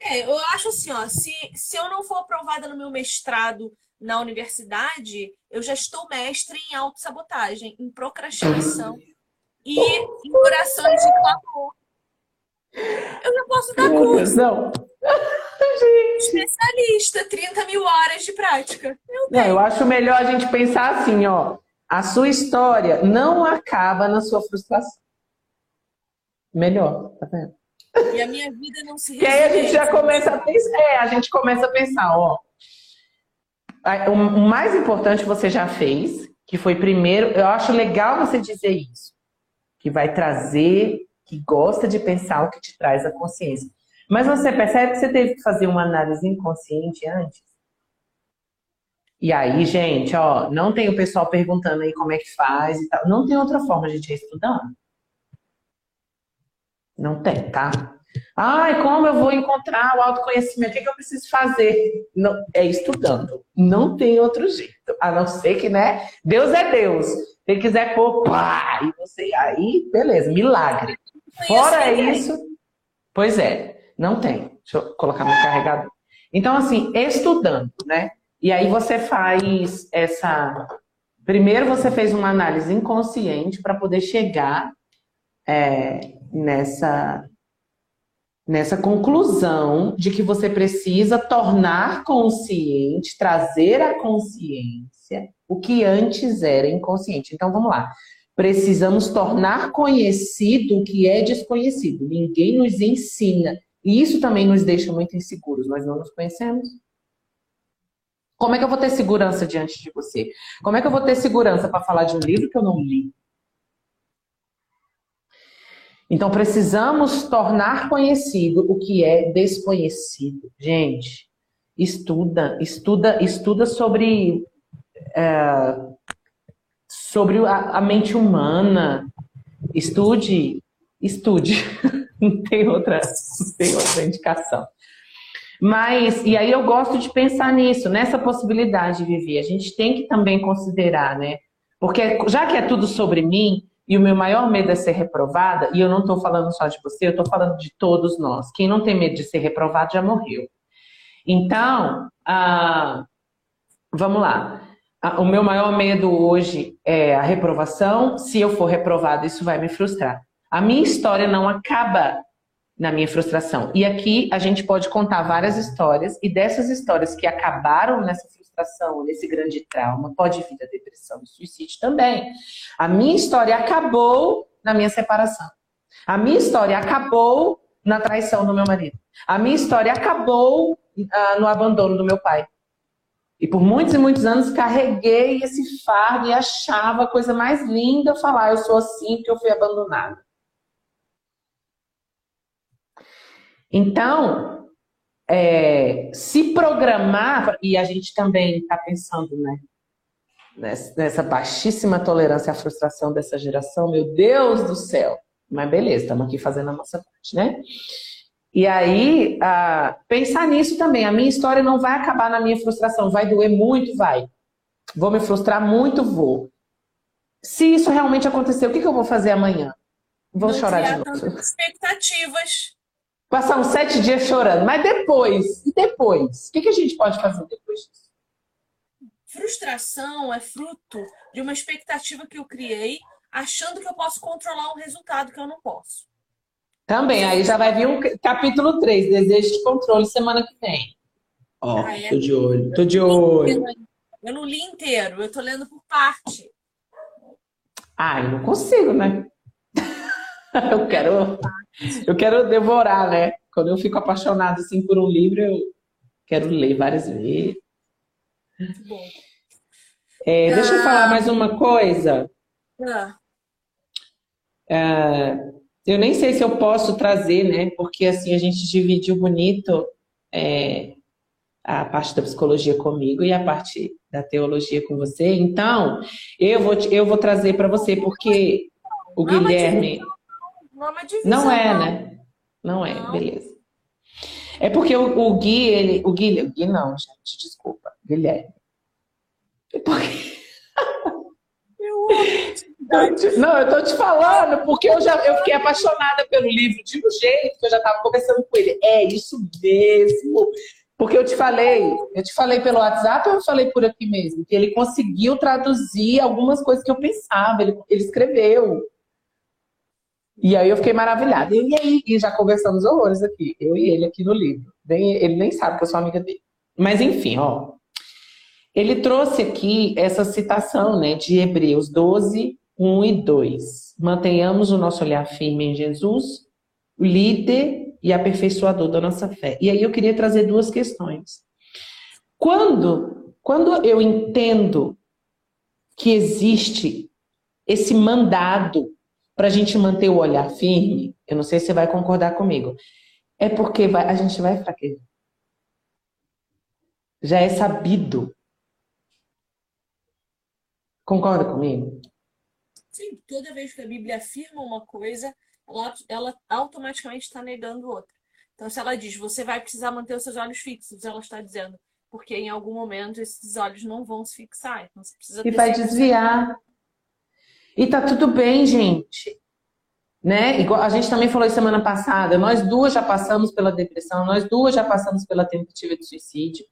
É, eu acho assim, ó, se, se eu não for aprovada no meu mestrado na universidade, eu já estou mestre em autossabotagem, em procrastinação e em corações de clamor. Eu já posso dar curso. Não. <laughs> Especialista, 30 mil horas de prática. Eu, não, eu acho melhor a gente pensar assim, ó. A sua história não acaba na sua frustração. Melhor, tá vendo? E a minha vida não se E aí a gente já começa a pensar, é, a gente começa a pensar, ó. O mais importante você já fez, que foi primeiro, eu acho legal você dizer isso, que vai trazer, que gosta de pensar o que te traz a consciência. Mas você percebe que você teve que fazer uma análise inconsciente antes? E aí, gente, ó, não tem o pessoal perguntando aí como é que faz e tal. Não tem outra forma, a gente, é estudando. Não tem, tá? Ai, como eu vou encontrar o autoconhecimento? O que, que eu preciso fazer? Não, é estudando. Não tem outro jeito. A não ser que, né? Deus é Deus. Se ele quiser pôr, pá, e você aí, beleza, milagre. Fora isso, pois é, não tem. Deixa eu colocar meu carregador. Então, assim, estudando, né? E aí você faz essa. Primeiro você fez uma análise inconsciente para poder chegar é, nessa, nessa conclusão de que você precisa tornar consciente, trazer à consciência o que antes era inconsciente. Então vamos lá. Precisamos tornar conhecido o que é desconhecido. Ninguém nos ensina. E isso também nos deixa muito inseguros. Nós não nos conhecemos. Como é que eu vou ter segurança diante de você? Como é que eu vou ter segurança para falar de um livro que eu não li? Então precisamos tornar conhecido o que é desconhecido. Gente, estuda, estuda, estuda sobre é, sobre a, a, mente humana. Estude, estude. <laughs> não tem outra, não tem outra indicação. Mas, e aí eu gosto de pensar nisso, nessa possibilidade, Vivi. A gente tem que também considerar, né? Porque já que é tudo sobre mim, e o meu maior medo é ser reprovada, e eu não estou falando só de você, eu estou falando de todos nós. Quem não tem medo de ser reprovado já morreu. Então, ah, vamos lá. Ah, o meu maior medo hoje é a reprovação. Se eu for reprovado, isso vai me frustrar. A minha história não acaba na minha frustração. E aqui a gente pode contar várias histórias, e dessas histórias que acabaram nessa frustração, nesse grande trauma, pode vir a depressão e suicídio também. A minha história acabou na minha separação. A minha história acabou na traição do meu marido. A minha história acabou uh, no abandono do meu pai. E por muitos e muitos anos carreguei esse fardo e achava a coisa mais linda falar: eu sou assim porque eu fui abandonada. Então, é, se programar, e a gente também está pensando né, nessa baixíssima tolerância à frustração dessa geração, meu Deus do céu. Mas beleza, estamos aqui fazendo a nossa parte, né? E aí, pensar nisso também. A minha história não vai acabar na minha frustração. Vai doer muito? Vai. Vou me frustrar muito? Vou. Se isso realmente acontecer, o que, que eu vou fazer amanhã? Vou não chorar de novo. expectativas Passar uns sete dias chorando. Mas depois, e depois? O que, que a gente pode fazer depois disso? Frustração é fruto de uma expectativa que eu criei, achando que eu posso controlar um resultado que eu não posso. Também, aí já vai vir um capítulo 3, desejo de controle, semana que vem. Ó, ah, é? tô de olho, tô de olho. Eu não li inteiro, eu tô lendo por parte. Ah, eu não consigo, né? <laughs> eu quero eu quero devorar, né? Quando eu fico apaixonada assim por um livro, eu quero ler várias vezes. Muito bom. É, deixa eu falar mais uma coisa. Ah. É, eu nem sei se eu posso trazer, né? Porque assim a gente dividiu bonito é, a parte da psicologia comigo e a parte da teologia com você. Então, eu vou, eu vou trazer para você, porque o Guilherme. Não é uma divisão. Não é, né? Não é, não. beleza. É porque o, o, Gui, ele. O Gui, o Gui não, gente, desculpa. Guilherme. É porque. <laughs> Eu não, eu tô te falando, porque eu já eu fiquei apaixonada pelo livro de um jeito que eu já tava conversando com ele. É isso mesmo. Porque eu te falei, eu te falei pelo WhatsApp ou eu falei por aqui mesmo? Que ele conseguiu traduzir algumas coisas que eu pensava, ele, ele escreveu. E aí eu fiquei maravilhada. E aí, e já conversamos horrores aqui, eu e ele aqui no livro. ele nem sabe que eu sou amiga dele. Mas enfim, ó. Ele trouxe aqui essa citação, né, de Hebreus 12, 1 e 2. Mantenhamos o nosso olhar firme em Jesus, o líder e aperfeiçoador da nossa fé. E aí eu queria trazer duas questões. Quando, quando eu entendo que existe esse mandado para a gente manter o olhar firme, eu não sei se você vai concordar comigo, é porque vai, a gente vai fraquejar. Já é sabido. Concorda comigo? Sim, toda vez que a Bíblia afirma uma coisa, ela, ela automaticamente está negando outra. Então, se ela diz, você vai precisar manter os seus olhos fixos, ela está dizendo, porque em algum momento esses olhos não vão se fixar. Então, você precisa e vai desviar. E tá tudo bem, gente. né? Igual a gente também falou semana passada, nós duas já passamos pela depressão, nós duas já passamos pela tentativa de suicídio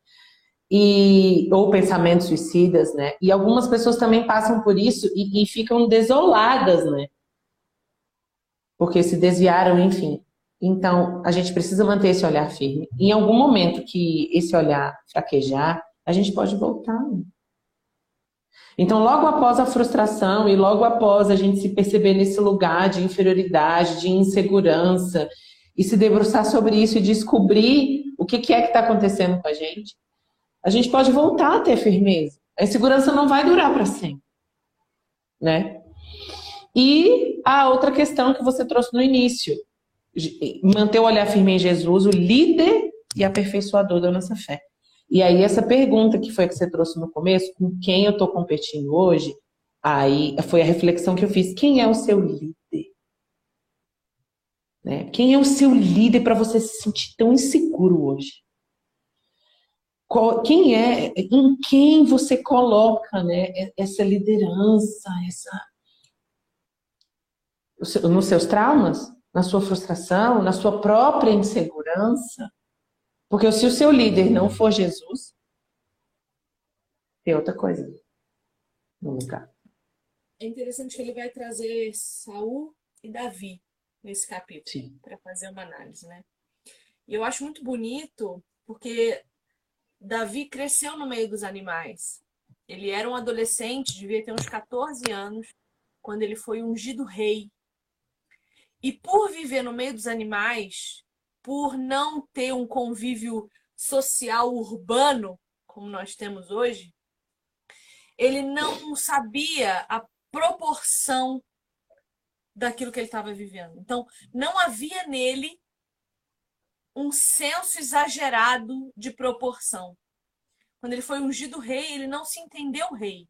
e ou pensamentos suicidas, né? E algumas pessoas também passam por isso e, e ficam desoladas, né? Porque se desviaram, enfim. Então, a gente precisa manter esse olhar firme. Em algum momento que esse olhar fraquejar, a gente pode voltar. Né? Então, logo após a frustração e logo após a gente se perceber nesse lugar de inferioridade, de insegurança, e se debruçar sobre isso e descobrir o que é que está acontecendo com a gente, a gente pode voltar a ter firmeza. A insegurança não vai durar para sempre, né? E a outra questão que você trouxe no início, manter o olhar firme em Jesus, o líder e aperfeiçoador da nossa fé. E aí, essa pergunta que foi que você trouxe no começo, com quem eu estou competindo hoje, aí foi a reflexão que eu fiz. Quem é o seu líder? Né? Quem é o seu líder para você se sentir tão inseguro hoje? Quem é, em quem você coloca né, essa liderança, essa nos seus traumas? na sua frustração, na sua própria insegurança. Porque se o seu líder não for Jesus, tem outra coisa no lugar. É interessante que ele vai trazer Saul e Davi nesse capítulo para fazer uma análise, né? E eu acho muito bonito porque Davi cresceu no meio dos animais. Ele era um adolescente, devia ter uns 14 anos, quando ele foi ungido rei e por viver no meio dos animais, por não ter um convívio social urbano, como nós temos hoje, ele não sabia a proporção daquilo que ele estava vivendo. Então, não havia nele um senso exagerado de proporção. Quando ele foi ungido rei, ele não se entendeu rei.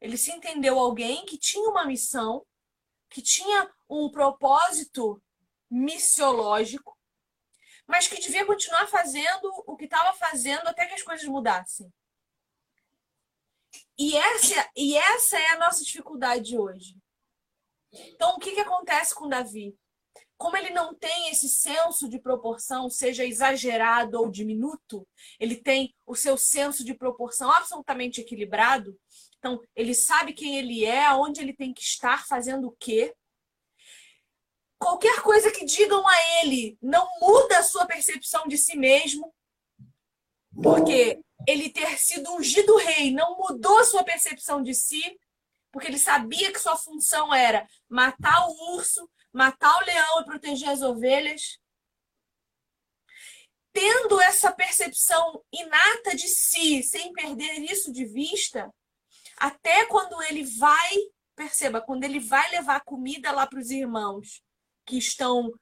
Ele se entendeu alguém que tinha uma missão, que tinha um propósito missiológico, mas que devia continuar fazendo o que estava fazendo até que as coisas mudassem. E essa, e essa é a nossa dificuldade hoje. Então, o que, que acontece com Davi? Como ele não tem esse senso de proporção, seja exagerado ou diminuto, ele tem o seu senso de proporção absolutamente equilibrado. Então, ele sabe quem ele é, aonde ele tem que estar, fazendo o quê qualquer coisa que digam a ele não muda a sua percepção de si mesmo, porque ele ter sido ungido rei não mudou a sua percepção de si, porque ele sabia que sua função era matar o urso, matar o leão e proteger as ovelhas. Tendo essa percepção inata de si, sem perder isso de vista, até quando ele vai, perceba, quando ele vai levar comida lá para os irmãos, que estão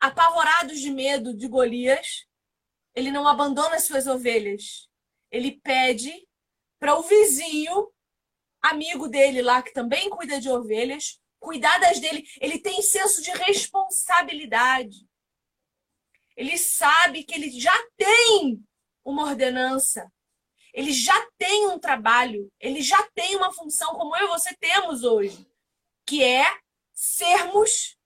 apavorados de medo de Golias, ele não abandona as suas ovelhas. Ele pede para o vizinho, amigo dele lá, que também cuida de ovelhas, cuidar das dele. Ele tem senso de responsabilidade. Ele sabe que ele já tem uma ordenança. Ele já tem um trabalho. Ele já tem uma função, como eu e você temos hoje, que é sermos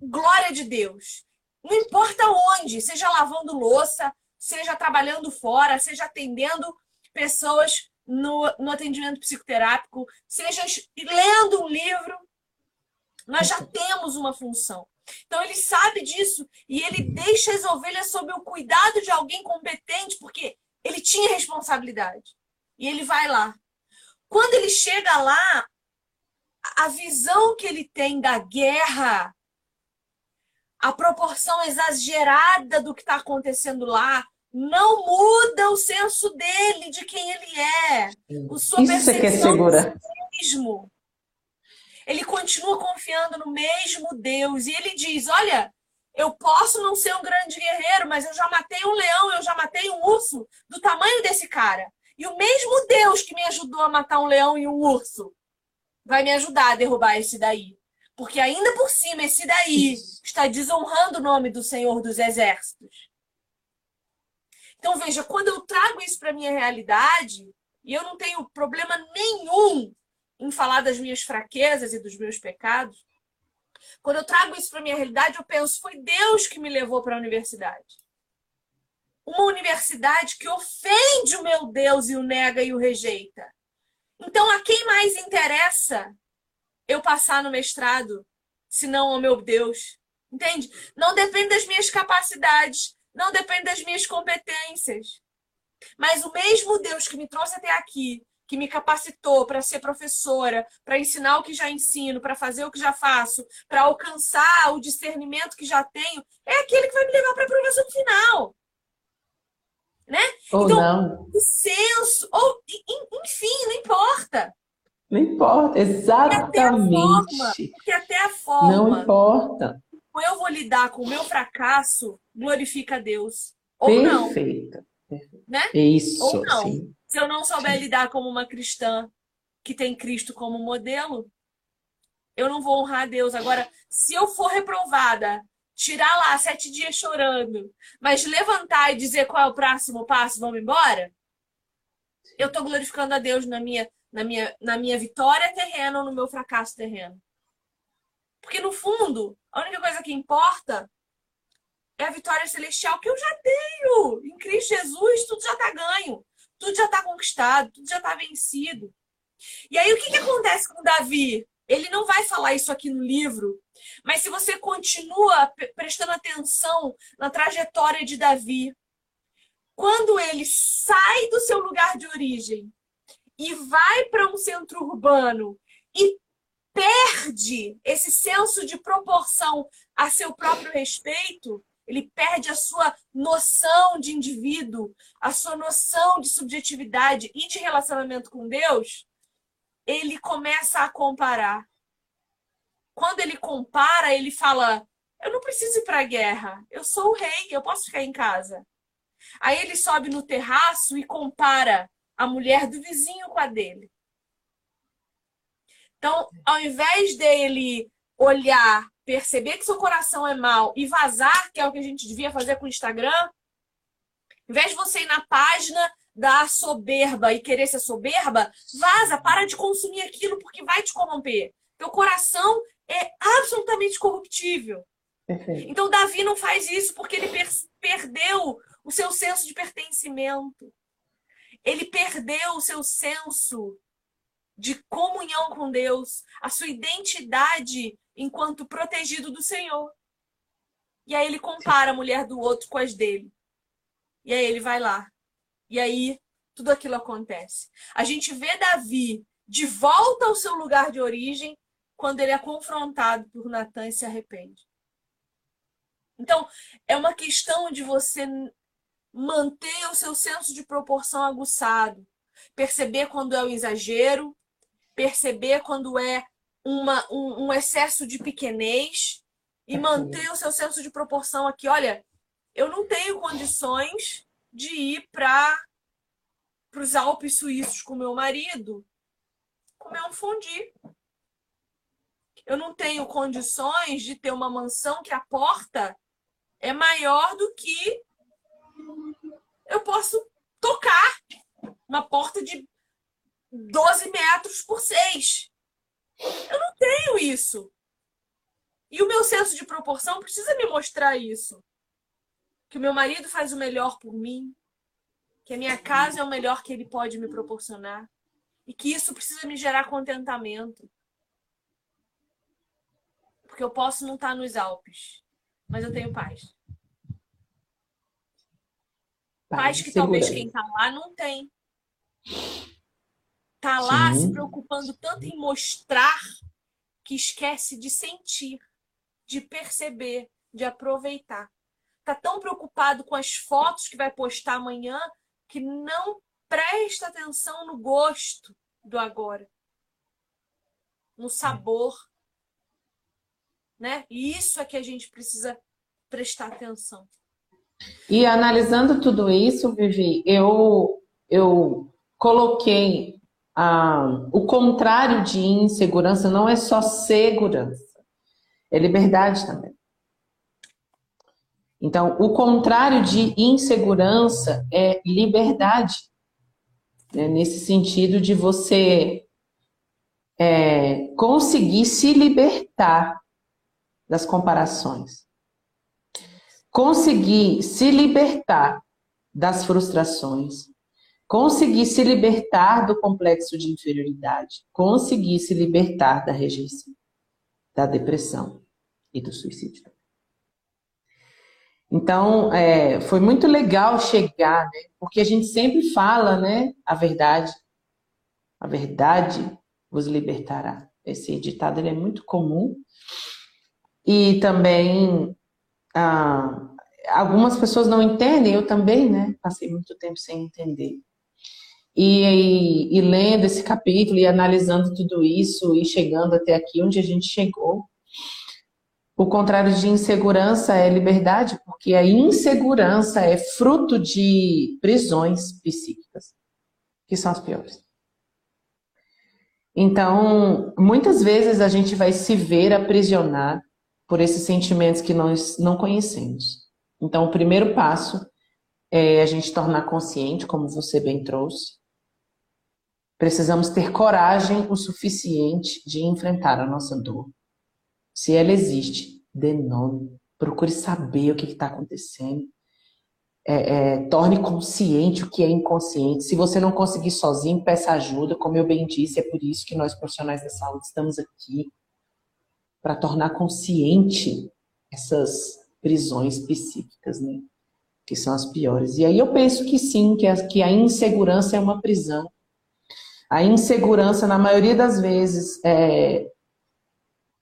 glória de Deus. Não importa onde, seja lavando louça, seja trabalhando fora, seja atendendo pessoas no, no atendimento psicoterápico, seja lendo um livro, nós já temos uma função. Então ele sabe disso e ele deixa as ovelhas sob o cuidado de alguém competente, porque ele tinha responsabilidade. E ele vai lá. Quando ele chega lá, a visão que ele tem da guerra a proporção exagerada do que está acontecendo lá não muda o senso dele de quem ele é. O sua Isso percepção que é segura. mesmo. Ele continua confiando no mesmo Deus e ele diz: Olha, eu posso não ser um grande guerreiro, mas eu já matei um leão, eu já matei um urso do tamanho desse cara. E o mesmo Deus que me ajudou a matar um leão e um urso vai me ajudar a derrubar esse daí. Porque ainda por cima, esse daí está desonrando o nome do Senhor dos Exércitos. Então, veja, quando eu trago isso para minha realidade, e eu não tenho problema nenhum em falar das minhas fraquezas e dos meus pecados, Quando eu trago isso para minha realidade, eu penso, foi Deus que me levou para a universidade. Uma universidade que ofende o meu Deus e o nega e o rejeita. Então, a quem mais interessa eu passar no mestrado, se não ao meu Deus? Entende? Não depende das minhas capacidades, não depende das minhas competências. Mas o mesmo Deus que me trouxe até aqui, que me capacitou para ser professora, para ensinar o que já ensino, para fazer o que já faço, para alcançar o discernimento que já tenho, é aquele que vai me levar para a aprovação final. Né? Ou então, não. o senso, ou enfim, não importa. Não importa, exatamente. Porque até a forma. Não importa. Como eu vou lidar com o meu fracasso, glorifica a Deus. Ou Perfeito. não. Né? Isso. Ou não. Sim. Se eu não souber sim. lidar como uma cristã que tem Cristo como modelo, eu não vou honrar a Deus. Agora, se eu for reprovada, tirar lá sete dias chorando, mas levantar e dizer qual é o próximo passo, vamos embora, eu estou glorificando a Deus na minha, na, minha, na minha vitória terrena ou no meu fracasso terreno. Porque, no fundo, a única coisa que importa é a vitória celestial que eu já tenho. Em Cristo Jesus, tudo já está ganho, tudo já está conquistado, tudo já está vencido. E aí, o que, que acontece com Davi? Ele não vai falar isso aqui no livro, mas se você continua prestando atenção na trajetória de Davi, quando ele sai do seu lugar de origem e vai para um centro urbano e perde esse senso de proporção a seu próprio respeito, ele perde a sua noção de indivíduo, a sua noção de subjetividade e de relacionamento com Deus, ele começa a comparar. Quando ele compara, ele fala: Eu não preciso ir para a guerra, eu sou o rei, eu posso ficar em casa. Aí ele sobe no terraço e compara a mulher do vizinho com a dele. Então, ao invés dele olhar perceber que seu coração é mal e vazar, que é o que a gente devia fazer com o Instagram, em vez de você ir na página da soberba e querer ser soberba, vaza, para de consumir aquilo porque vai te corromper. Teu coração é absolutamente corruptível. Então Davi não faz isso porque ele per perdeu o seu senso de pertencimento. Ele perdeu o seu senso de comunhão com Deus, a sua identidade enquanto protegido do Senhor. E aí ele compara a mulher do outro com as dele. E aí ele vai lá. E aí tudo aquilo acontece. A gente vê Davi de volta ao seu lugar de origem quando ele é confrontado por Natan e se arrepende. Então, é uma questão de você manter o seu senso de proporção aguçado, perceber quando é o exagero, perceber quando é uma, um, um excesso de pequenez e manter o seu senso de proporção aqui. Olha, eu não tenho condições de ir para os Alpes suíços com meu marido comer um fundi. Eu não tenho condições de ter uma mansão que a porta é maior do que eu posso tocar. Uma porta de 12 metros por 6. Eu não tenho isso. E o meu senso de proporção precisa me mostrar isso. Que o meu marido faz o melhor por mim, que a minha casa é o melhor que ele pode me proporcionar e que isso precisa me gerar contentamento. Porque eu posso não estar nos Alpes, mas eu tenho paz. Paz que talvez quem está lá não tem. Tá lá Sim. se preocupando tanto em mostrar que esquece de sentir, de perceber, de aproveitar. Tá tão preocupado com as fotos que vai postar amanhã que não presta atenção no gosto do agora, no sabor, né? E isso é que a gente precisa prestar atenção. E analisando tudo isso, Vivi, eu eu coloquei ah, o contrário de insegurança não é só segurança, é liberdade também. Então, o contrário de insegurança é liberdade. Né? Nesse sentido de você é, conseguir se libertar das comparações. Conseguir se libertar das frustrações, conseguir se libertar do complexo de inferioridade, conseguir se libertar da rejeição, da depressão e do suicídio. Então, é, foi muito legal chegar, né? porque a gente sempre fala né, a verdade. A verdade vos libertará. Esse ditado é muito comum. E também ah, algumas pessoas não entendem, eu também, né? Passei muito tempo sem entender. E, e, e lendo esse capítulo e analisando tudo isso e chegando até aqui onde a gente chegou, o contrário de insegurança é liberdade, porque a insegurança é fruto de prisões psíquicas, que são as piores. Então, muitas vezes a gente vai se ver aprisionado por esses sentimentos que nós não conhecemos. Então, o primeiro passo é a gente tornar consciente, como você bem trouxe. Precisamos ter coragem o suficiente de enfrentar a nossa dor se ela existe, dê nome, procure saber o que está acontecendo. É, é, torne consciente o que é inconsciente. Se você não conseguir sozinho, peça ajuda, como eu bem disse, é por isso que nós profissionais da saúde estamos aqui para tornar consciente essas prisões psíquicas, né? Que são as piores. E aí eu penso que sim, que a, que a insegurança é uma prisão. A insegurança, na maioria das vezes, é,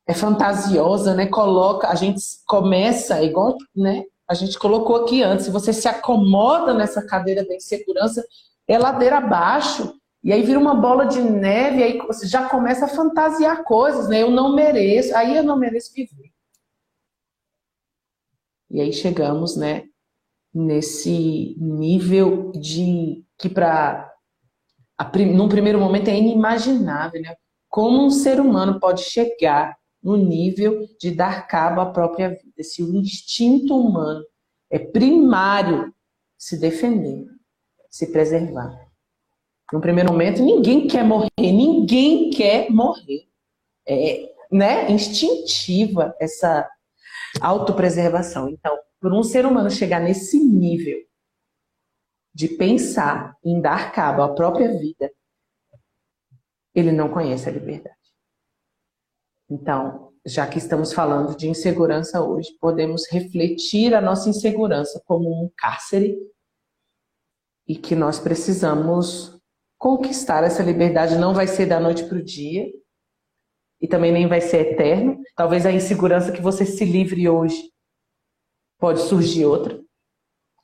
é fantasiosa, né? Coloca, a gente começa igual, né? A gente colocou aqui antes, se você se acomoda nessa cadeira da insegurança, é ladeira abaixo, e aí vira uma bola de neve, aí você já começa a fantasiar coisas, né? Eu não mereço, aí eu não mereço viver. E aí chegamos, né, nesse nível de que para num primeiro momento é inimaginável, né? Como um ser humano pode chegar no nível de dar cabo à própria vida. Se o instinto humano é primário se defender, se preservar. No primeiro momento, ninguém quer morrer, ninguém quer morrer. É né, instintiva essa autopreservação. Então, por um ser humano chegar nesse nível de pensar em dar cabo à própria vida, ele não conhece a liberdade. Então, já que estamos falando de insegurança hoje, podemos refletir a nossa insegurança como um cárcere e que nós precisamos conquistar essa liberdade. Não vai ser da noite para o dia e também nem vai ser eterno. Talvez a insegurança que você se livre hoje pode surgir outra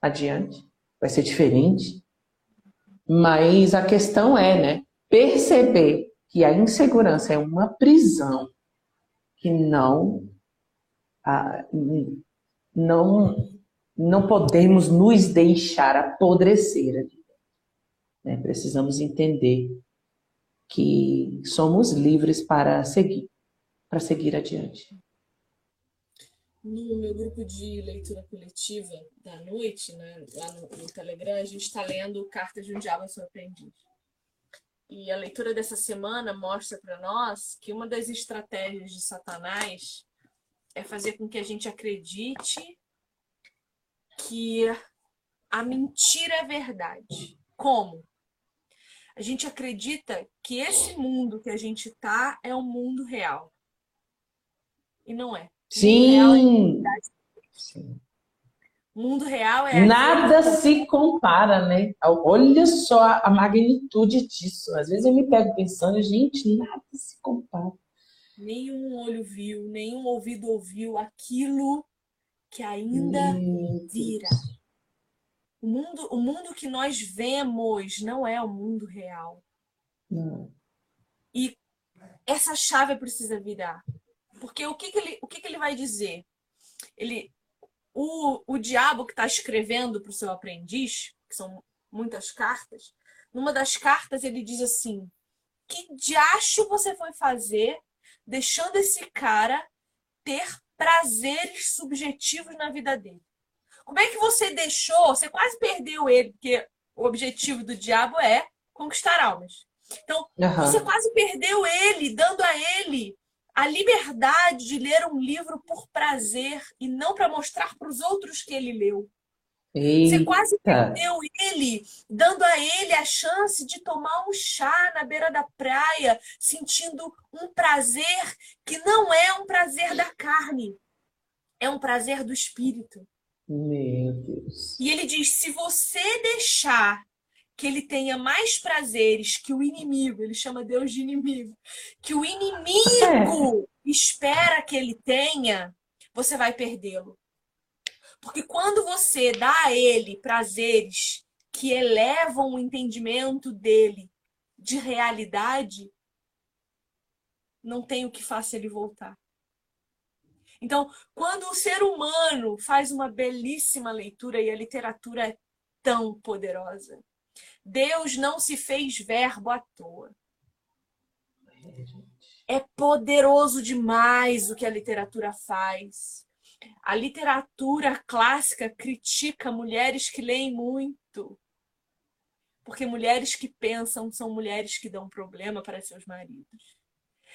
adiante, vai ser diferente. Mas a questão é, né, perceber que a insegurança é uma prisão que não não não podemos nos deixar apodrecer ali. Né? Precisamos entender que somos livres para seguir, para seguir adiante. No meu grupo de leitura coletiva da noite, né, lá no, no Telegram, a gente está lendo Cartas de um Diabo Seu Aprendiz. E a leitura dessa semana mostra para nós que uma das estratégias de Satanás é fazer com que a gente acredite que a mentira é verdade. Como? A gente acredita que esse mundo que a gente tá é o um mundo real. E não é. Sim. É Sim. O mundo real é. Nada se compara, né? Olha só a magnitude disso. Às vezes eu me pego pensando, gente, nada se compara. Nenhum olho viu, nenhum ouvido ouviu aquilo que ainda vira. O mundo, o mundo que nós vemos não é o mundo real. Não. E essa chave precisa virar. Porque o que, que ele, o que, que ele vai dizer? Ele, o, o diabo que está escrevendo para o seu aprendiz, que são muitas cartas, numa das cartas ele diz assim: Que diacho você foi fazer deixando esse cara ter prazeres subjetivos na vida dele? Como é que você deixou? Você quase perdeu ele, porque o objetivo do diabo é conquistar almas. Então, uhum. você quase perdeu ele, dando a ele a liberdade de ler um livro por prazer e não para mostrar para os outros que ele leu. Eita. Você quase perdeu ele, dando a ele a chance de tomar um chá na beira da praia, sentindo um prazer que não é um prazer da carne, é um prazer do espírito. Meu Deus. E ele diz: se você deixar que ele tenha mais prazeres que o inimigo, ele chama Deus de inimigo, que o inimigo é. espera que ele tenha, você vai perdê-lo. Porque quando você dá a ele prazeres que elevam o entendimento dele de realidade, não tem o que faça ele voltar. Então, quando o ser humano faz uma belíssima leitura e a literatura é tão poderosa, Deus não se fez verbo à toa. É poderoso demais o que a literatura faz. A literatura clássica critica mulheres que leem muito. Porque mulheres que pensam são mulheres que dão problema para seus maridos.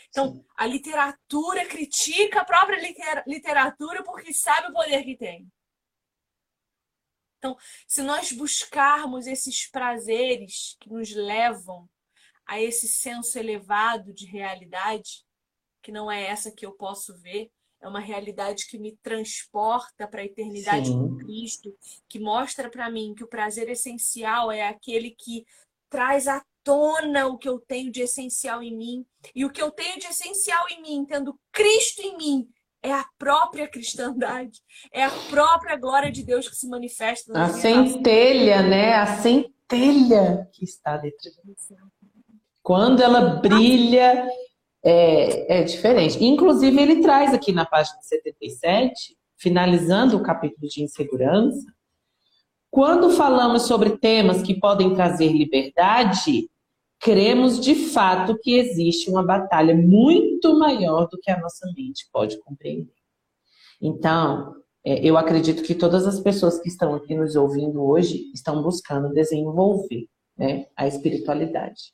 Então, a literatura critica a própria literatura porque sabe o poder que tem. Então, se nós buscarmos esses prazeres que nos levam a esse senso elevado de realidade, que não é essa que eu posso ver, é uma realidade que me transporta para a eternidade Sim. com Cristo, que mostra para mim que o prazer essencial é aquele que traz à tona o que eu tenho de essencial em mim. E o que eu tenho de essencial em mim, tendo Cristo em mim, é a própria cristandade, é a própria glória de Deus que se manifesta. A centelha, né? A centelha que está dentro de você. Quando ela brilha, é, é diferente. Inclusive, ele traz aqui na página 77, finalizando o capítulo de insegurança, quando falamos sobre temas que podem trazer liberdade, cremos de fato que existe uma batalha muito maior do que a nossa mente pode compreender. Então, é, eu acredito que todas as pessoas que estão aqui nos ouvindo hoje estão buscando desenvolver né, a espiritualidade.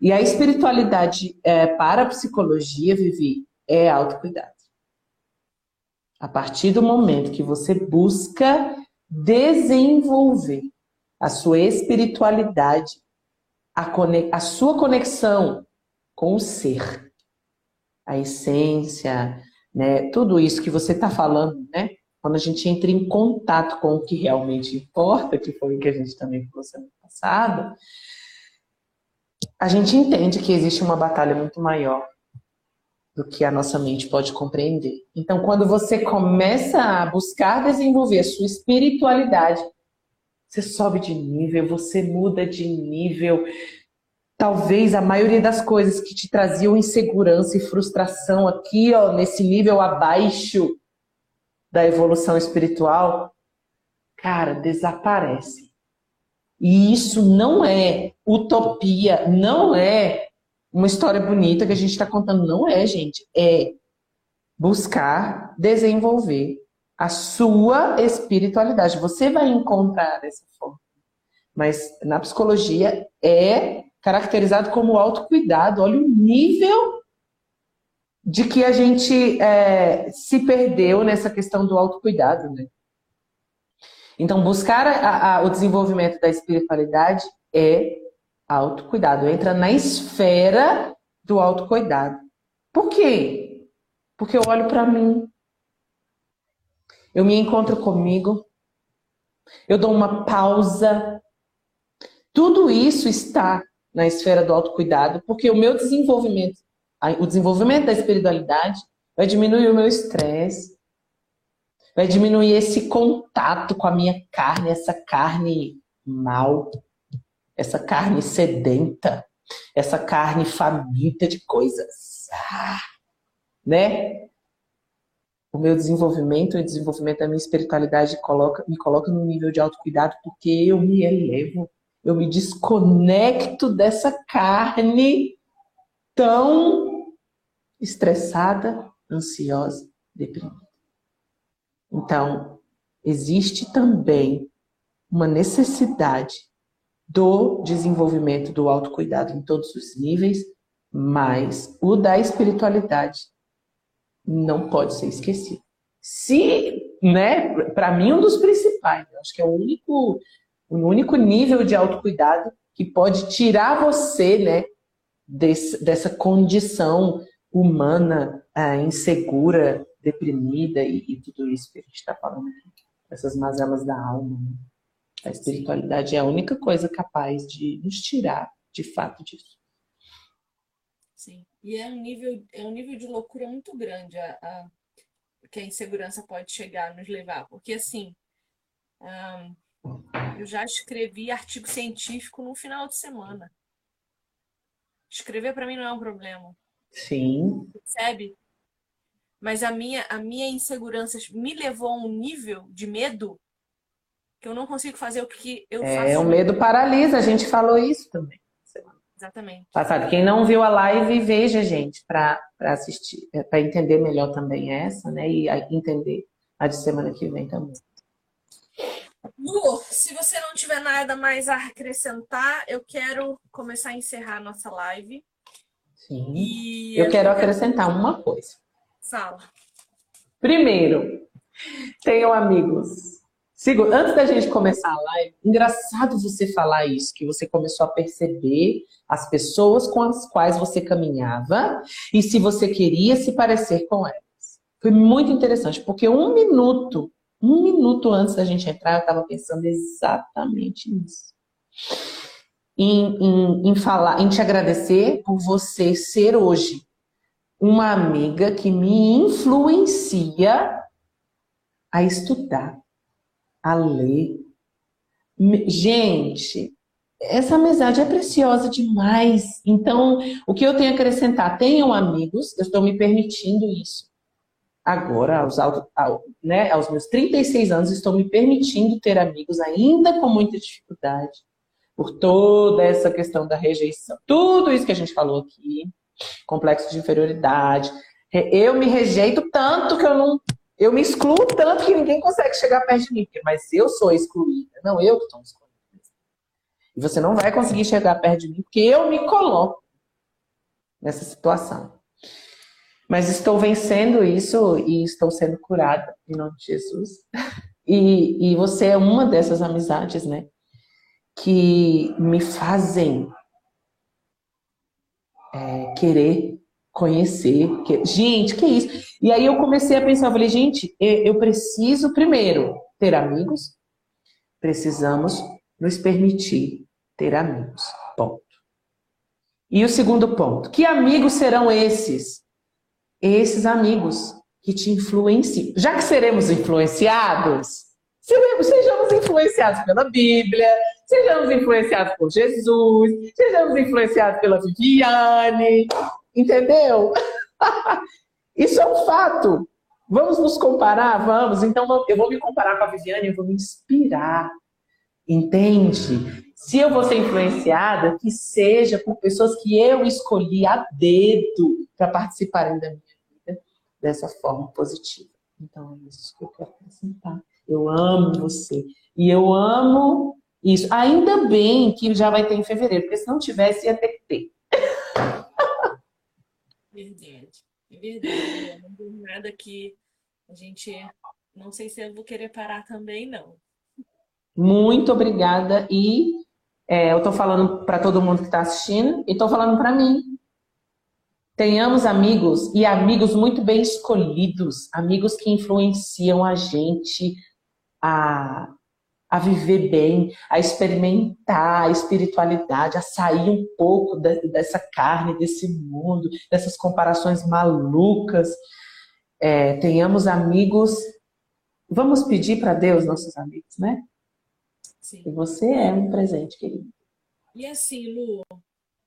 E a espiritualidade é, para a psicologia, Vivi, é autocuidado. A partir do momento que você busca desenvolver a sua espiritualidade, a, a sua conexão com o ser, a essência, né? Tudo isso que você está falando, né? Quando a gente entra em contato com o que realmente importa, que foi o que a gente também falou semana passada, a gente entende que existe uma batalha muito maior do que a nossa mente pode compreender. Então, quando você começa a buscar desenvolver a sua espiritualidade, você sobe de nível, você muda de nível. Talvez a maioria das coisas que te traziam insegurança e frustração aqui, ó, nesse nível abaixo da evolução espiritual, cara, desaparece. E isso não é utopia, não é uma história bonita que a gente está contando, não é, gente. É buscar desenvolver a sua espiritualidade. Você vai encontrar essa forma. Mas na psicologia é caracterizado como autocuidado. Olha o nível de que a gente é, se perdeu nessa questão do autocuidado, né? Então, buscar a, a, o desenvolvimento da espiritualidade é autocuidado, entra na esfera do autocuidado. Por quê? Porque eu olho para mim, eu me encontro comigo, eu dou uma pausa. Tudo isso está na esfera do autocuidado, porque o meu desenvolvimento, o desenvolvimento da espiritualidade vai diminuir o meu estresse, vai diminuir esse contato com a minha carne, essa carne mal, essa carne sedenta, essa carne faminta de coisas, ah, né? O meu desenvolvimento e o desenvolvimento da minha espiritualidade coloca, me coloca no nível de autocuidado porque eu me elevo, eu me desconecto dessa carne tão estressada, ansiosa, deprimida. Então, existe também uma necessidade do desenvolvimento do autocuidado em todos os níveis, mas o da espiritualidade não pode ser esquecido. Se, né, para mim, um dos principais, eu acho que é o único, o único nível de autocuidado que pode tirar você, né, desse, dessa condição humana, ah, insegura, deprimida e, e, tudo isso que a gente está falando aqui, essas mazelas da alma. Né? A espiritualidade é a única coisa capaz de nos tirar, de fato, disso. Sim. E é um nível, é um nível de loucura muito grande a, a que a insegurança pode chegar a nos levar. Porque, assim, eu já escrevi artigo científico no final de semana. Escrever para mim não é um problema. Sim. Percebe? Mas a minha, a minha insegurança me levou a um nível de medo que eu não consigo fazer o que eu é, faço. É, o medo paralisa, a gente falou isso também. Exatamente. Passado. Quem não viu a live, veja, gente, para assistir, é, para entender melhor também essa, né? E entender a de semana que vem também. Lu, se você não tiver nada mais a acrescentar, eu quero começar a encerrar a nossa live. Sim. E eu quero acrescentar uma coisa. Fala. Primeiro, tenham amigos Antes da gente começar a live, engraçado você falar isso, que você começou a perceber as pessoas com as quais você caminhava e se você queria se parecer com elas. Foi muito interessante, porque um minuto, um minuto antes da gente entrar, eu estava pensando exatamente nisso. Em, em, em falar, em te agradecer por você ser hoje uma amiga que me influencia a estudar a ler. Gente, essa amizade é preciosa demais. Então, o que eu tenho a acrescentar? Tenham amigos, eu estou me permitindo isso. Agora, aos, né, aos meus 36 anos, estou me permitindo ter amigos, ainda com muita dificuldade, por toda essa questão da rejeição. Tudo isso que a gente falou aqui, complexo de inferioridade. Eu me rejeito tanto que eu não eu me excluo tanto que ninguém consegue chegar perto de mim, mas eu sou excluída, não eu que estou excluída. E você não vai conseguir chegar perto de mim porque eu me coloco nessa situação. Mas estou vencendo isso e estou sendo curada em nome de Jesus. <laughs> E, e você é uma dessas amizades, né? Que me fazem é, querer conhecer. Que... Gente, que isso? E aí eu comecei a pensar, eu falei, gente, eu preciso primeiro ter amigos, precisamos nos permitir ter amigos. Ponto. E o segundo ponto, que amigos serão esses? Esses amigos que te influenciam. Já que seremos influenciados, sejamos influenciados pela Bíblia, sejamos influenciados por Jesus, sejamos influenciados pela Viviane, Entendeu? <laughs> Isso é um fato. Vamos nos comparar? Vamos. Então, eu vou me comparar com a Viviane, eu vou me inspirar. Entende? Se eu vou ser influenciada, que seja por pessoas que eu escolhi a dedo para participarem da minha vida dessa forma positiva. Então, é isso que eu quero apresentar. Eu amo você. E eu amo isso. Ainda bem que já vai ter em fevereiro, porque se não tivesse, ia ter que ter. Verdade. Verdade. É uma jornada que a gente. Não sei se eu vou querer parar também, não. Muito obrigada. E é, eu estou falando para todo mundo que está assistindo e estou falando para mim. Tenhamos amigos e amigos muito bem escolhidos, amigos que influenciam a gente a a viver bem, a experimentar a espiritualidade, a sair um pouco dessa carne, desse mundo, dessas comparações malucas. É, tenhamos amigos. Vamos pedir para Deus, nossos amigos, né? Sim. E você é um presente, querido. E assim, Lu,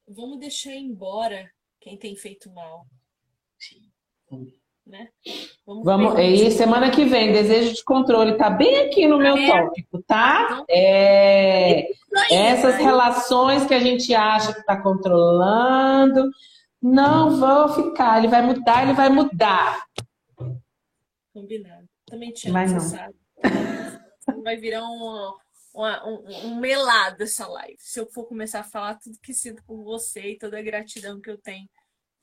vamos deixar embora quem tem feito mal. Sim. Né? Vamos, Vamos e semana que vem, desejo de controle tá bem aqui no meu é. tópico, tá? Então, é, essas relações que a gente acha que está controlando não vão ficar. Ele vai mudar, ele vai mudar. Combinado. Também te amo, Mas não. sabe? vai virar um, um, um melado essa live. Se eu for começar a falar tudo que sinto por você e toda a gratidão que eu tenho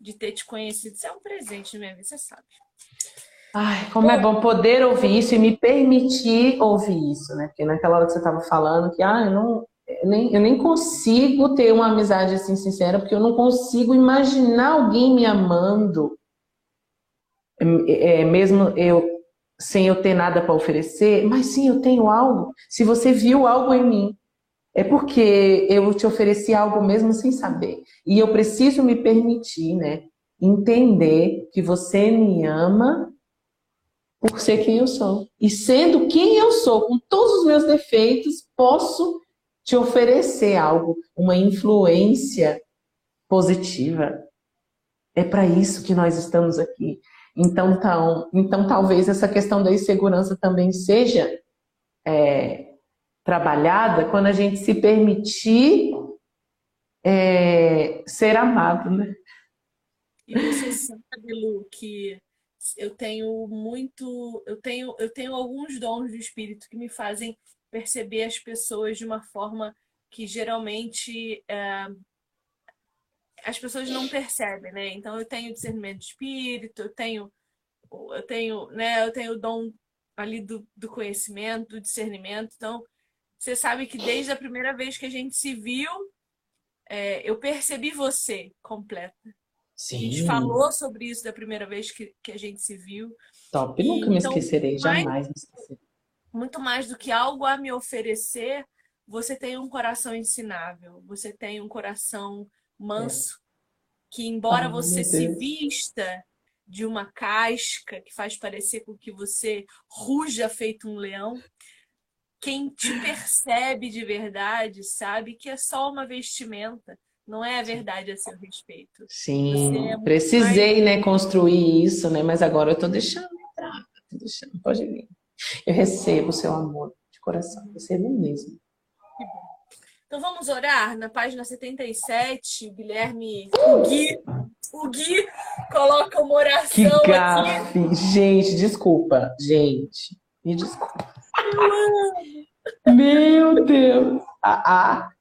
de ter te conhecido. Isso é um presente na minha vida, você sabe. Ai, como é bom poder ouvir isso e me permitir ouvir isso, né? Porque naquela hora que você estava falando que, ah, eu não, eu nem, eu nem consigo ter uma amizade assim sincera, porque eu não consigo imaginar alguém me amando, é, é mesmo eu sem eu ter nada para oferecer, mas sim, eu tenho algo. Se você viu algo em mim, é porque eu te ofereci algo mesmo sem saber. E eu preciso me permitir, né? Entender que você me ama por ser quem eu sou. E sendo quem eu sou, com todos os meus defeitos, posso te oferecer algo, uma influência positiva. É para isso que nós estamos aqui. Então, então, então, talvez essa questão da insegurança também seja é, trabalhada quando a gente se permitir é, ser amado, né? E você sabe, Lu, que eu tenho muito, eu tenho, eu tenho alguns dons do espírito que me fazem perceber as pessoas de uma forma que geralmente é, as pessoas não percebem, né? Então eu tenho discernimento de espírito, eu tenho, eu tenho, né? Eu tenho o dom ali do, do conhecimento, do discernimento. Então você sabe que desde a primeira vez que a gente se viu, é, eu percebi você completa. Sim. A gente falou sobre isso da primeira vez que, que a gente se viu. Top, e, nunca me então, esquecerei, jamais mais, me esquecerei. Muito mais do que algo a me oferecer, você tem um coração ensinável, você tem um coração manso, é. que embora você se vista de uma casca que faz parecer com que você ruja feito um leão, quem te percebe de verdade sabe que é só uma vestimenta, não é a verdade a seu respeito. Sim, é precisei, mais... né, construir isso, né? Mas agora eu tô deixando entrar, tô deixando, pode vir. Eu recebo o seu amor de coração, recebo mesmo. Que bom. Então vamos orar na página 77, Guilherme, o Gui, o Gui coloca uma oração que gafe. aqui. Gente, desculpa, gente, me desculpa. Meu Deus. Ah, ah.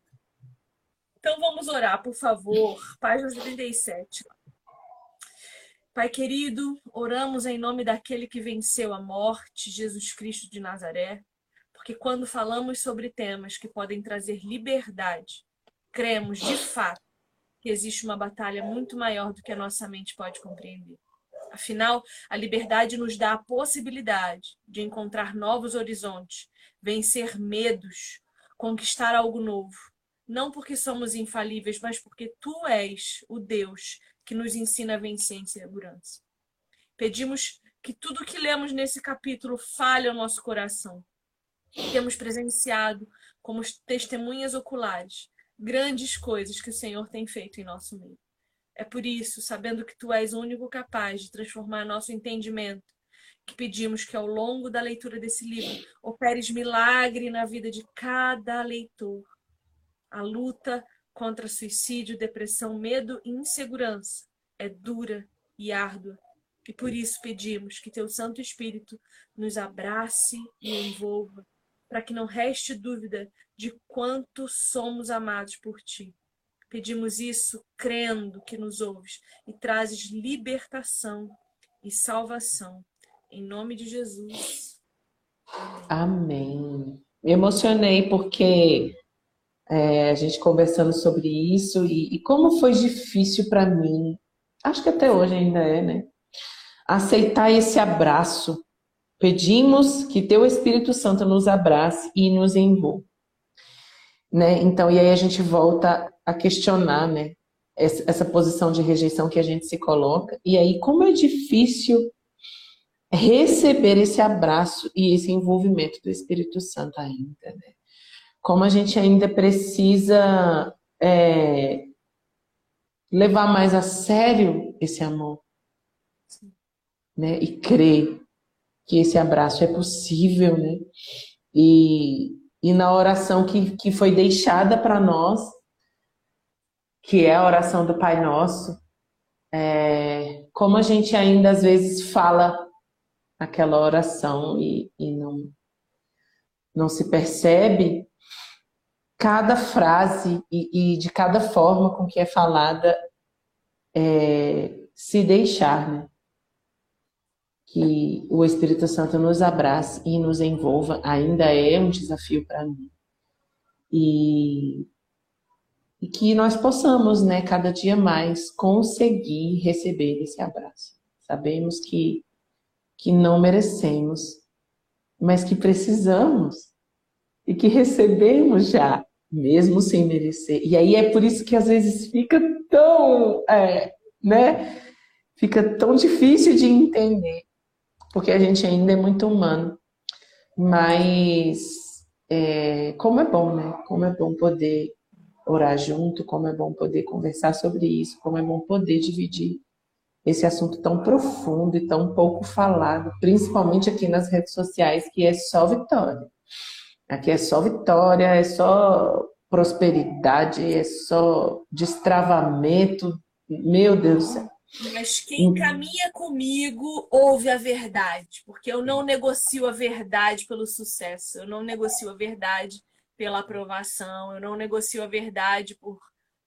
Então vamos orar, por favor. Página 77. Pai querido, oramos em nome daquele que venceu a morte, Jesus Cristo de Nazaré, porque quando falamos sobre temas que podem trazer liberdade, cremos de fato que existe uma batalha muito maior do que a nossa mente pode compreender. Afinal, a liberdade nos dá a possibilidade de encontrar novos horizontes, vencer medos, conquistar algo novo. Não porque somos infalíveis, mas porque tu és o Deus que nos ensina a vencer em segurança. Pedimos que tudo que lemos nesse capítulo fale ao nosso coração. Temos presenciado, como testemunhas oculares, grandes coisas que o Senhor tem feito em nosso meio. É por isso, sabendo que tu és o único capaz de transformar nosso entendimento, que pedimos que ao longo da leitura desse livro operes milagre na vida de cada leitor. A luta contra suicídio, depressão, medo e insegurança é dura e árdua. E por isso pedimos que teu Santo Espírito nos abrace e envolva, para que não reste dúvida de quanto somos amados por ti. Pedimos isso crendo que nos ouves e trazes libertação e salvação. Em nome de Jesus. Amém. Me emocionei porque é, a gente conversando sobre isso e, e como foi difícil para mim, acho que até hoje ainda é, né? Aceitar esse abraço. Pedimos que Teu Espírito Santo nos abrace e nos envolva. Né? Então, e aí a gente volta a questionar, né? Essa, posição de rejeição que a gente se coloca. E aí, como é difícil receber esse abraço e esse envolvimento do Espírito Santo ainda, né? Como a gente ainda precisa é, levar mais a sério esse amor, né? E crer que esse abraço é possível, né? E, e na oração que, que foi deixada para nós, que é a oração do Pai Nosso, é, como a gente ainda às vezes fala aquela oração e, e não, não se percebe cada frase e, e, de cada forma com que é falada é, se deixar, né? que o Espírito Santo nos abrace e nos envolva, ainda é um desafio para mim. E, e que nós possamos, né, cada dia mais conseguir receber esse abraço. Sabemos que, que não merecemos, mas que precisamos e que recebemos já, mesmo sem merecer. E aí é por isso que às vezes fica tão, é, né, fica tão difícil de entender porque a gente ainda é muito humano. Mas é, como é bom, né? Como é bom poder orar junto, como é bom poder conversar sobre isso, como é bom poder dividir esse assunto tão profundo e tão pouco falado, principalmente aqui nas redes sociais, que é só vitória. Aqui é só vitória, é só prosperidade, é só destravamento. Meu Deus do céu. Mas quem caminha comigo ouve a verdade, porque eu não negocio a verdade pelo sucesso, eu não negocio a verdade pela aprovação, eu não negocio a verdade por,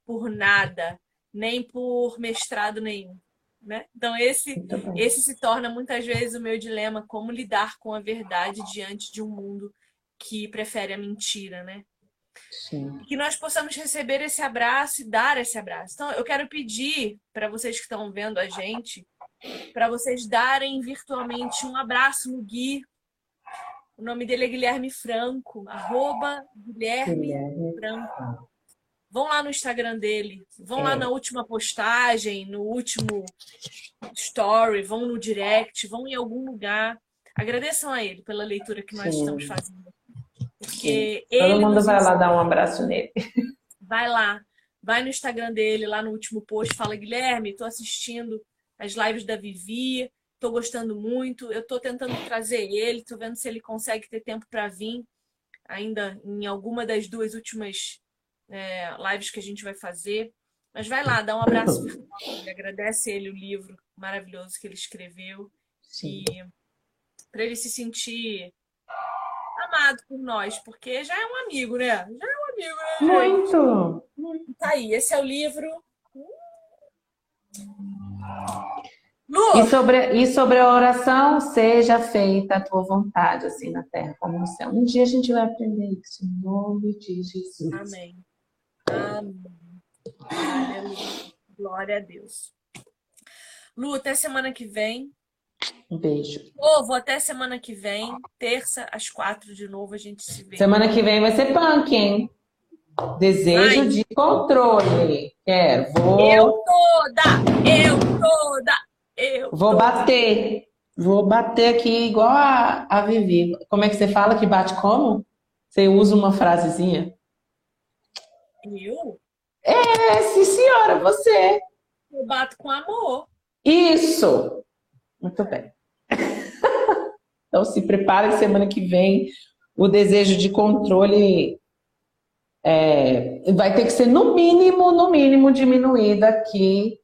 por nada, nem por mestrado nenhum. Né? Então, esse, esse se torna muitas vezes o meu dilema: como lidar com a verdade diante de um mundo que prefere a mentira, né? Sim. Que nós possamos receber esse abraço e dar esse abraço. Então, eu quero pedir para vocês que estão vendo a gente, para vocês darem virtualmente um abraço no Gui. O nome dele é Guilherme Franco, arroba Guilherme, Guilherme. Franco. Vão lá no Instagram dele, vão é. lá na última postagem, no último story, vão no direct, vão em algum lugar. Agradeçam a ele pela leitura que nós Sim. estamos fazendo porque Todo mundo vai lá dar um abraço nele. Vai lá, vai no Instagram dele, lá no último post, fala Guilherme, estou assistindo as lives da Vivi, estou gostando muito, eu estou tentando trazer ele, estou vendo se ele consegue ter tempo para vir ainda em alguma das duas últimas é, lives que a gente vai fazer. Mas vai lá, dá um abraço virtual, agradece ele o livro maravilhoso que ele escreveu. Sim. E para ele se sentir amado por nós, porque já é um amigo, né? Já é um amigo, né? Muito! Tá aí, esse é o livro. Lu. E sobre, e sobre a oração, seja feita a tua vontade, assim na terra como no céu. Um dia a gente vai aprender isso, em nome de Jesus. Amém. Amém. Aleluia. Glória a Deus. Lu, até semana que vem. Um beijo. Povo, até semana que vem, terça, às quatro de novo, a gente se vê. Semana que vem vai ser punk, hein? Desejo Ai. de controle. Quero. Vou... Eu toda! Eu toda! Eu Vou toda. bater. Vou bater aqui igual a, a Vivi. Como é que você fala que bate como? Você usa uma frasezinha? Eu? É, sim senhora, você. Eu bato com amor. Isso! Muito bem. <laughs> então se prepare semana que vem. O desejo de controle é, vai ter que ser no mínimo, no mínimo diminuído aqui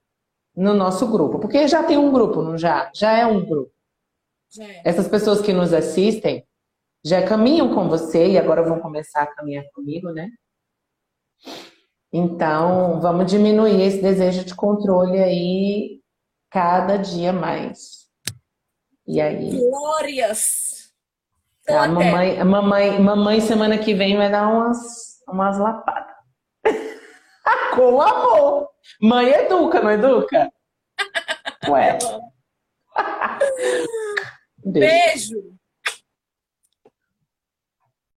no nosso grupo, porque já tem um grupo, não já? Já é um grupo. É. Essas pessoas que nos assistem já caminham com você e agora vão começar a caminhar comigo, né? Então, vamos diminuir esse desejo de controle aí cada dia mais. E aí? Glórias! A mamãe, mamãe, mamãe semana que vem vai dar umas, umas lapadas. <laughs> Com amor. Mãe educa, não educa? <laughs> Ué. Beijo. Beijo.